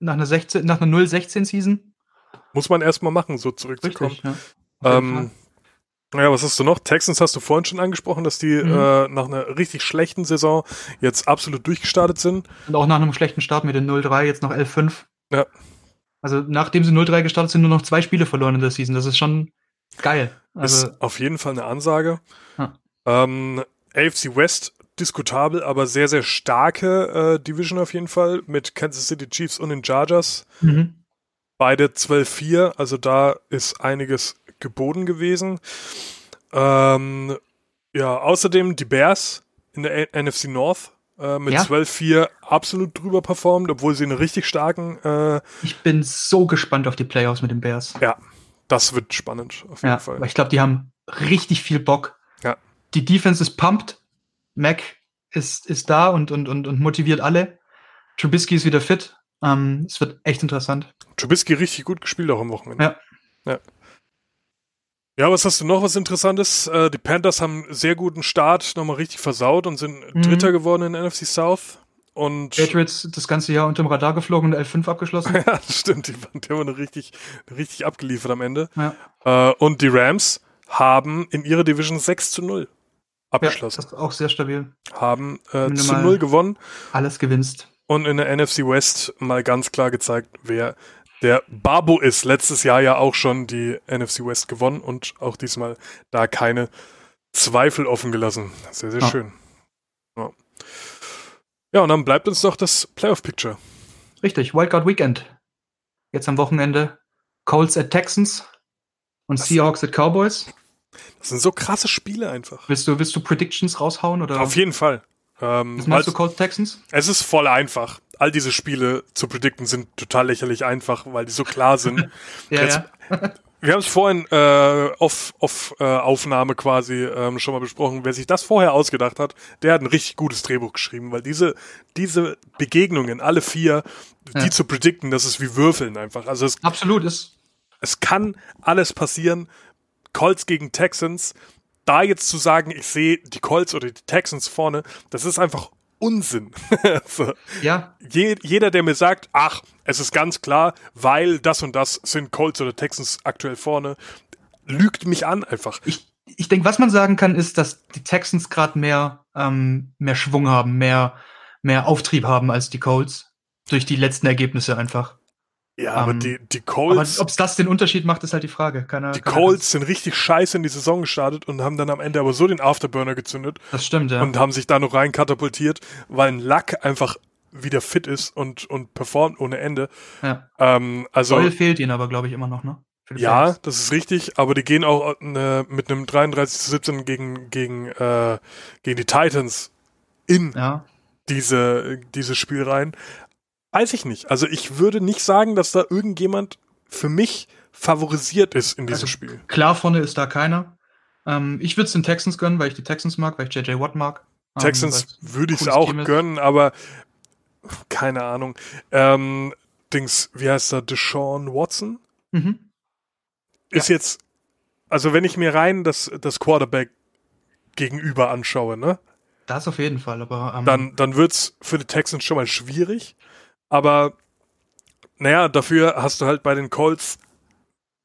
nach einer 16, nach einer 0-16-Season. Muss man erstmal machen, so zurückzukommen. Richtig, ja. Ähm, ja, was hast du noch? Texans hast du vorhin schon angesprochen, dass die Mhm. äh, nach einer richtig schlechten Saison jetzt absolut durchgestartet sind. Und auch nach einem schlechten Start mit den 0-3, jetzt noch 11-5. Ja. Also nachdem sie 0-3 gestartet sind, nur noch zwei Spiele verloren in der Season. Das ist schon geil. Also, ist auf jeden Fall eine Ansage. Ja. Ähm, AFC West diskutabel, aber sehr, sehr starke äh, Division auf jeden Fall mit Kansas City Chiefs und den Chargers. Mhm. Beide 12-4, also da ist einiges geboten gewesen. Ähm, ja, außerdem die Bears in der A NFC North äh, mit Ja. 12-4 absolut drüber performt, obwohl sie einen richtig starken, äh, Ich bin so gespannt auf die Playoffs mit den Bears. ja, das wird spannend auf jeden Ja, Fall. weil ich glaube, die haben richtig viel Bock. Ja. Die Defense ist pumped. Mac ist, ist da und, und, und, und motiviert alle. Trubisky ist wieder fit. Ähm, es wird echt interessant. Trubisky richtig gut gespielt auch am Wochenende. Ja. Ja. Ja, was hast du noch was Interessantes? Äh, die Panthers haben einen sehr guten Start nochmal richtig versaut und sind Mhm. Dritter geworden in NFC South. Und Patriots das ganze Jahr unterm Radar geflogen und 11-5 abgeschlossen. ja, stimmt, die, waren- die eine richtig, richtig abgeliefert am Ende. ja. Äh, und die Rams haben in ihrer Division 6 zu 0 ja, abgeschlossen. das ist auch sehr stabil. haben äh, zu mal- 0 gewonnen Alles gewinnst. und in der NFC West mal ganz klar gezeigt, wer der Babo ist. Letztes Jahr ja auch schon die NFC West gewonnen und auch diesmal da keine Zweifel offen gelassen. Sehr, sehr Ja. schön. Ja. Ja, und dann bleibt uns noch das Playoff-Picture. Richtig, Wildcard Weekend. Jetzt am Wochenende Colts at Texans und Das- Seahawks at Cowboys. Das sind so krasse Spiele einfach. Willst du, willst du Predictions raushauen? Oder Auf jeden Fall. Ähm, was meinst weil's- du, Colts Texans? Es ist voll einfach. All diese Spiele zu predikten sind total lächerlich einfach, weil die so klar sind. Ja, Jetzt- ja. Wir haben es vorhin äh, auf, auf äh, Aufnahme quasi ähm, schon mal besprochen. Wer sich das vorher ausgedacht hat, der hat ein richtig gutes Drehbuch geschrieben, weil diese, diese Begegnungen, alle vier, Ja. die zu predikten, das ist wie Würfeln einfach. Also es, Absolut ist. es kann alles passieren. Colts gegen Texans. Da jetzt zu sagen, ich sehe die Colts oder die Texans vorne, das ist einfach Unsinn. so Ja, je, jeder, der mir sagt, ach, es ist ganz klar, weil das und das sind Colts oder Texans aktuell vorne, lügt mich an einfach. ich, ich denke, was man sagen kann, ist, dass die Texans gerade mehr, ähm, mehr Schwung haben, mehr, mehr Auftrieb haben als die Colts. Durch die letzten Ergebnisse einfach. Ja, aber Ähm, die, die Colts, ob es das den Unterschied macht, ist halt die Frage. Keiner, die keiner Colts sind richtig scheiße in die Saison gestartet und haben dann am Ende aber so den Afterburner gezündet. Das stimmt, ja. und haben sich da noch rein katapultiert, weil ein Luck einfach wieder fit ist und, und performt ohne Ende. ja. Ähm, also, Doyle fehlt ihnen aber, glaube ich, immer noch, ne? Ja, Playoffs. das ist richtig, aber die gehen auch äh, mit einem 33 zu 17 gegen, gegen, äh, gegen die Titans in Ja. diese, dieses Spiel rein. Weiß ich nicht. Also ich würde nicht sagen, dass da irgendjemand für mich favorisiert ist in diesem Also, Spiel. Klar, vorne ist da keiner. Ähm, ich würde es den Texans gönnen, weil ich die Texans mag, weil ich JJ Watt mag. Ähm, Texans weil's würde ich es auch gönnen, aber keine Ahnung. Ähm, Dings, wie heißt er? Deshaun Watson? Mhm. Ist jetzt, also wenn ich mir rein das, das Quarterback gegenüber anschaue, ne? Das auf jeden Fall, aber ähm, dann, dann wird's für die Texans schon mal schwierig. Aber naja, dafür hast du halt bei den Colts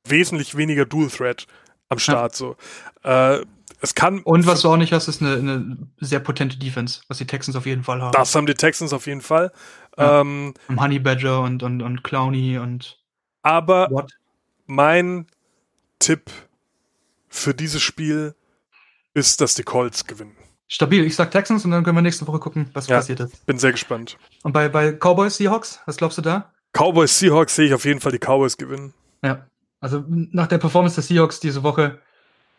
wesentlich weniger Dual Threat am Start. So. Äh, es kann. Und was du auch nicht hast, ist eine, eine sehr potente Defense, was die Texans auf jeden Fall haben. Das haben die Texans auf jeden Fall. Ja. Ähm, Um Honey Badger und, und, und Clowny und aber Watt. mein Tipp für dieses Spiel ist, dass die Colts gewinnen. Stabil. Ich sag Texans und dann können wir nächste Woche gucken, was Ja. passiert ist. Bin sehr gespannt. Und bei, bei Cowboys Seahawks, was glaubst du da? Cowboys Seahawks sehe ich auf jeden Fall die Cowboys gewinnen. Ja. Also nach der Performance der Seahawks diese Woche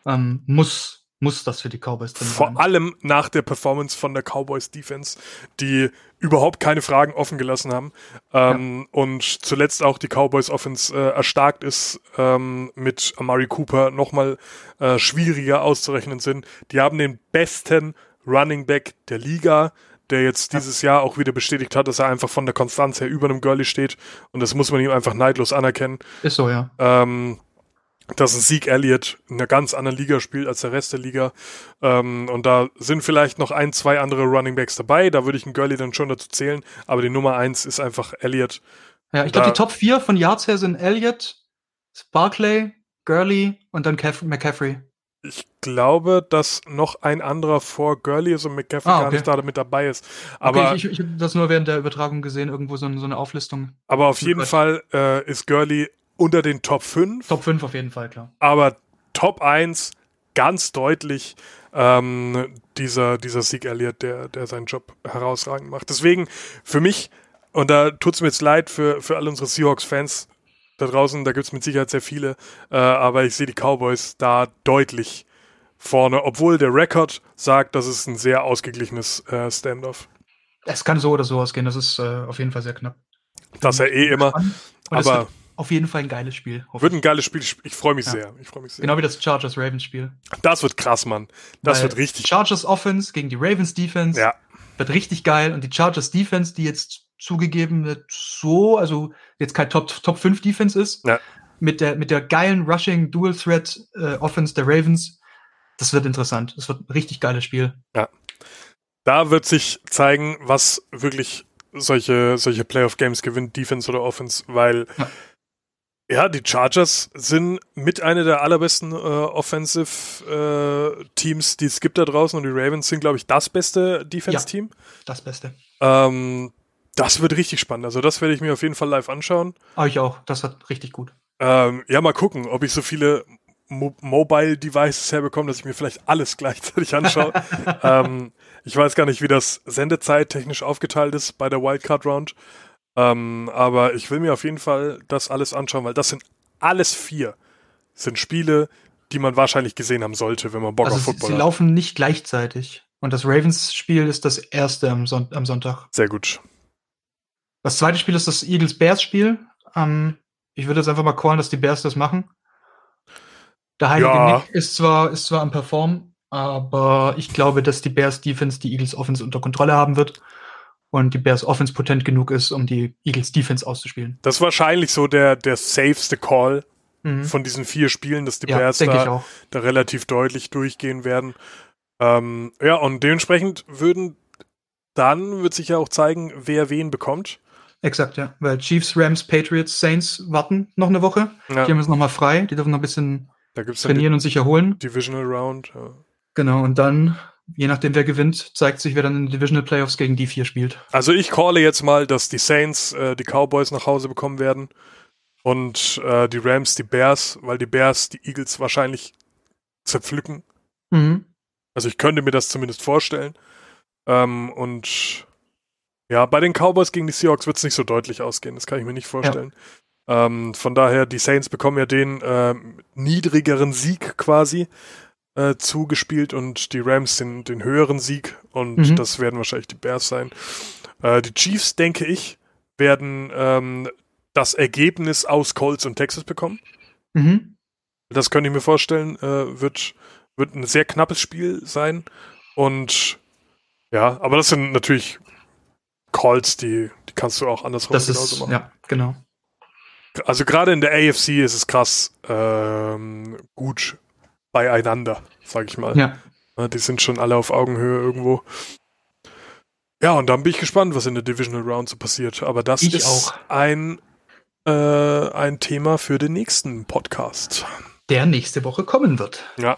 ähm, muss, muss das für die Cowboys drin Vor sein. allem nach der Performance von der Cowboys Defense, die überhaupt keine Fragen offen gelassen haben. Ähm, Und zuletzt auch die Cowboys Offense äh, erstarkt ist ähm, mit Amari Cooper nochmal äh, schwieriger auszurechnen sind. Die haben den besten Running Back der Liga, der jetzt dieses Jahr auch wieder bestätigt hat, dass er einfach von der Konstanz her über einem Gurley steht. Und das muss man ihm einfach neidlos anerkennen Ist so, ja. ähm, dass ein Sieg Elliott in einer ganz anderen Liga spielt als der Rest der Liga. Ähm, und da sind vielleicht noch ein, zwei andere Running Backs dabei. Da würde ich einen Gurley dann schon dazu zählen. Aber die Nummer eins ist einfach Elliott. Ja, ich glaube, die Top 4 von Yards her sind Elliott, Barclay, Gurley und dann Caff McCaffrey. Ich glaube, dass noch ein anderer vor Gurley ist und McCaffrey Ah, gar okay. nicht da mit dabei ist. Aber, okay, ich, ich, ich habe das nur während der Übertragung gesehen, irgendwo so, so eine Auflistung. aber auf jeden. Fall äh, ist Gurley unter den Top 5. Top 5 auf jeden Fall, klar. aber Top 1 ganz deutlich ähm, dieser, dieser Sieg Elliott, der, der seinen Job herausragend macht. Deswegen für mich, und da tut es mir jetzt leid für, für alle unsere Seahawks-Fans da draußen, da gibt es mit Sicherheit sehr viele, äh, aber ich sehe die Cowboys da deutlich vorne, obwohl der Rekord sagt, das ist ein sehr ausgeglichenes äh, Standoff. Es kann so oder so ausgehen, das ist äh, auf jeden Fall sehr knapp. Das ja eh immer. Aber auf jeden Fall ein geiles Spiel. Wird ein geiles Spiel. Ich freue mich ja. sehr. Ich freue mich sehr. Genau wie das Chargers Ravens Spiel. Das wird krass, Mann. Das Weil wird richtig. Chargers Offense gegen die Ravens Defense. Ja. Wird richtig geil. Und die Chargers Defense, die jetzt zugegeben wird, so, also jetzt kein Top, Top 5 Defense ist, ja. mit, der, mit der geilen Rushing Dual Threat äh, Offense der Ravens, das wird interessant. Das wird ein richtig geiles Spiel. Ja. Da wird sich zeigen, was wirklich solche, solche Playoff-Games gewinnt, Defense oder Offense, weil ja. Ja. die Chargers sind mit einer der allerbesten äh, Offensive-Teams, äh, die es gibt da draußen und die Ravens sind, glaube ich, das beste Defense-Team. Ja, das Beste. Ähm, das wird richtig spannend. Also das werde ich mir auf jeden Fall live anschauen. Ah, ich auch. Das wird richtig gut. Ähm, ja, mal gucken, ob ich so viele Mo Mobile Devices herbekomme, dass ich mir vielleicht alles gleichzeitig anschaue. ähm, ich weiß gar nicht, wie das Sendezeit technisch aufgeteilt ist bei der Wildcard Round. Ähm, aber ich will mir auf jeden Fall das alles anschauen, weil das sind alles vier sind Spiele, die man wahrscheinlich gesehen haben sollte, wenn man Bock also auf Football sie, sie hat. Sie laufen nicht gleichzeitig. Und das Ravens-Spiel ist das erste am, Son am Sonntag. Sehr gut. Das zweite Spiel ist das Eagles-Bears-Spiel. Ähm, ich würde jetzt einfach mal callen, dass die Bears das machen. Der Heilige ja. Nick ist zwar, ist zwar am Perform, aber ich glaube, dass die Bears Defense die Eagles Offense unter Kontrolle haben wird und die Bears Offense potent genug ist, um die Eagles Defense auszuspielen. Das ist wahrscheinlich so der, der safeste Call mhm. von diesen vier Spielen, dass die ja, Bears da, da, relativ deutlich durchgehen werden. Ähm, ja, und dementsprechend würden dann wird sich ja auch zeigen, wer wen bekommt. Exakt, ja. Weil Chiefs, Rams, Patriots, Saints warten noch eine Woche. Ja. Die haben jetzt nochmal frei. Die dürfen noch ein bisschen trainieren und sich erholen. Divisional Round, ja. Genau, und dann, je nachdem wer gewinnt, zeigt sich, wer dann in den Divisional Playoffs gegen die vier spielt. Also ich calle jetzt mal, dass die Saints äh, die Cowboys nach Hause bekommen werden und äh, die Rams die Bears, weil die Bears die Eagles wahrscheinlich zerpflücken. Mhm. Also ich könnte mir das zumindest vorstellen. Ähm, und ja, bei den Cowboys gegen die Seahawks wird es nicht so deutlich ausgehen, das kann ich mir nicht vorstellen. Ja. Ähm, von daher, die Saints bekommen ja den äh, niedrigeren Sieg quasi äh, zugespielt und die Rams den, den höheren Sieg und mhm. das werden wahrscheinlich die Bears sein. Äh, die Chiefs, denke ich, werden ähm, das Ergebnis aus Colts und Texas bekommen. Mhm. Das könnte ich mir vorstellen, äh, wird, wird ein sehr knappes Spiel sein und ja, aber das sind natürlich Calls, die, die kannst du auch andersrum das genauso ist, machen. Ja, genau. Also gerade in der AFC ist es krass ähm, gut beieinander, sag ich mal. Ja. Die sind schon alle auf Augenhöhe irgendwo. Ja, und dann bin ich gespannt, was in der Divisional Round so passiert. Aber das ich ist auch. ein äh, ein Thema für den nächsten Podcast. Der nächste Woche kommen wird. Ja.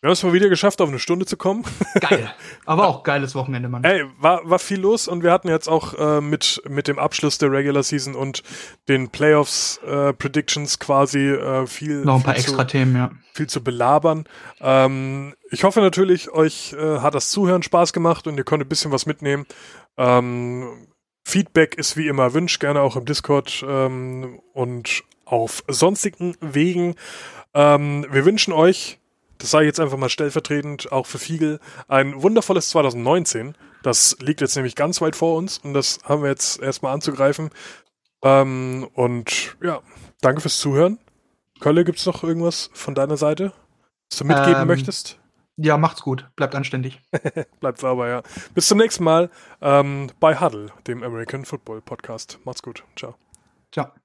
Wir haben es mal wieder geschafft, auf eine Stunde zu kommen. Geil. Aber auch geiles Wochenende, Mann. Ey, war, war viel los und wir hatten jetzt auch äh, mit, mit dem Abschluss der Regular Season und den Playoffs äh, Predictions quasi äh, viel. Noch ein paar viel extra zu, Themen, ja. Viel zu belabern. Ähm, ich hoffe natürlich, euch äh, hat das Zuhören Spaß gemacht und ihr konntet ein bisschen was mitnehmen. Ähm, Feedback ist wie immer wünscht, gerne auch im Discord ähm, und auf sonstigen Wegen. Ähm, wir wünschen euch das sage ich jetzt einfach mal stellvertretend auch für Fiegel, ein wundervolles 2019. Das liegt jetzt nämlich ganz weit vor uns und das haben wir jetzt erstmal anzugreifen. Ähm, und ja, danke fürs Zuhören. Kölle, gibt es noch irgendwas von deiner Seite, was du mitgeben ähm, möchtest? Ja, macht's gut. Bleibt anständig. Bleibt sauber, ja. Bis zum nächsten Mal ähm, bei Huddle, dem American Football Podcast. Macht's gut. Ciao. Ciao.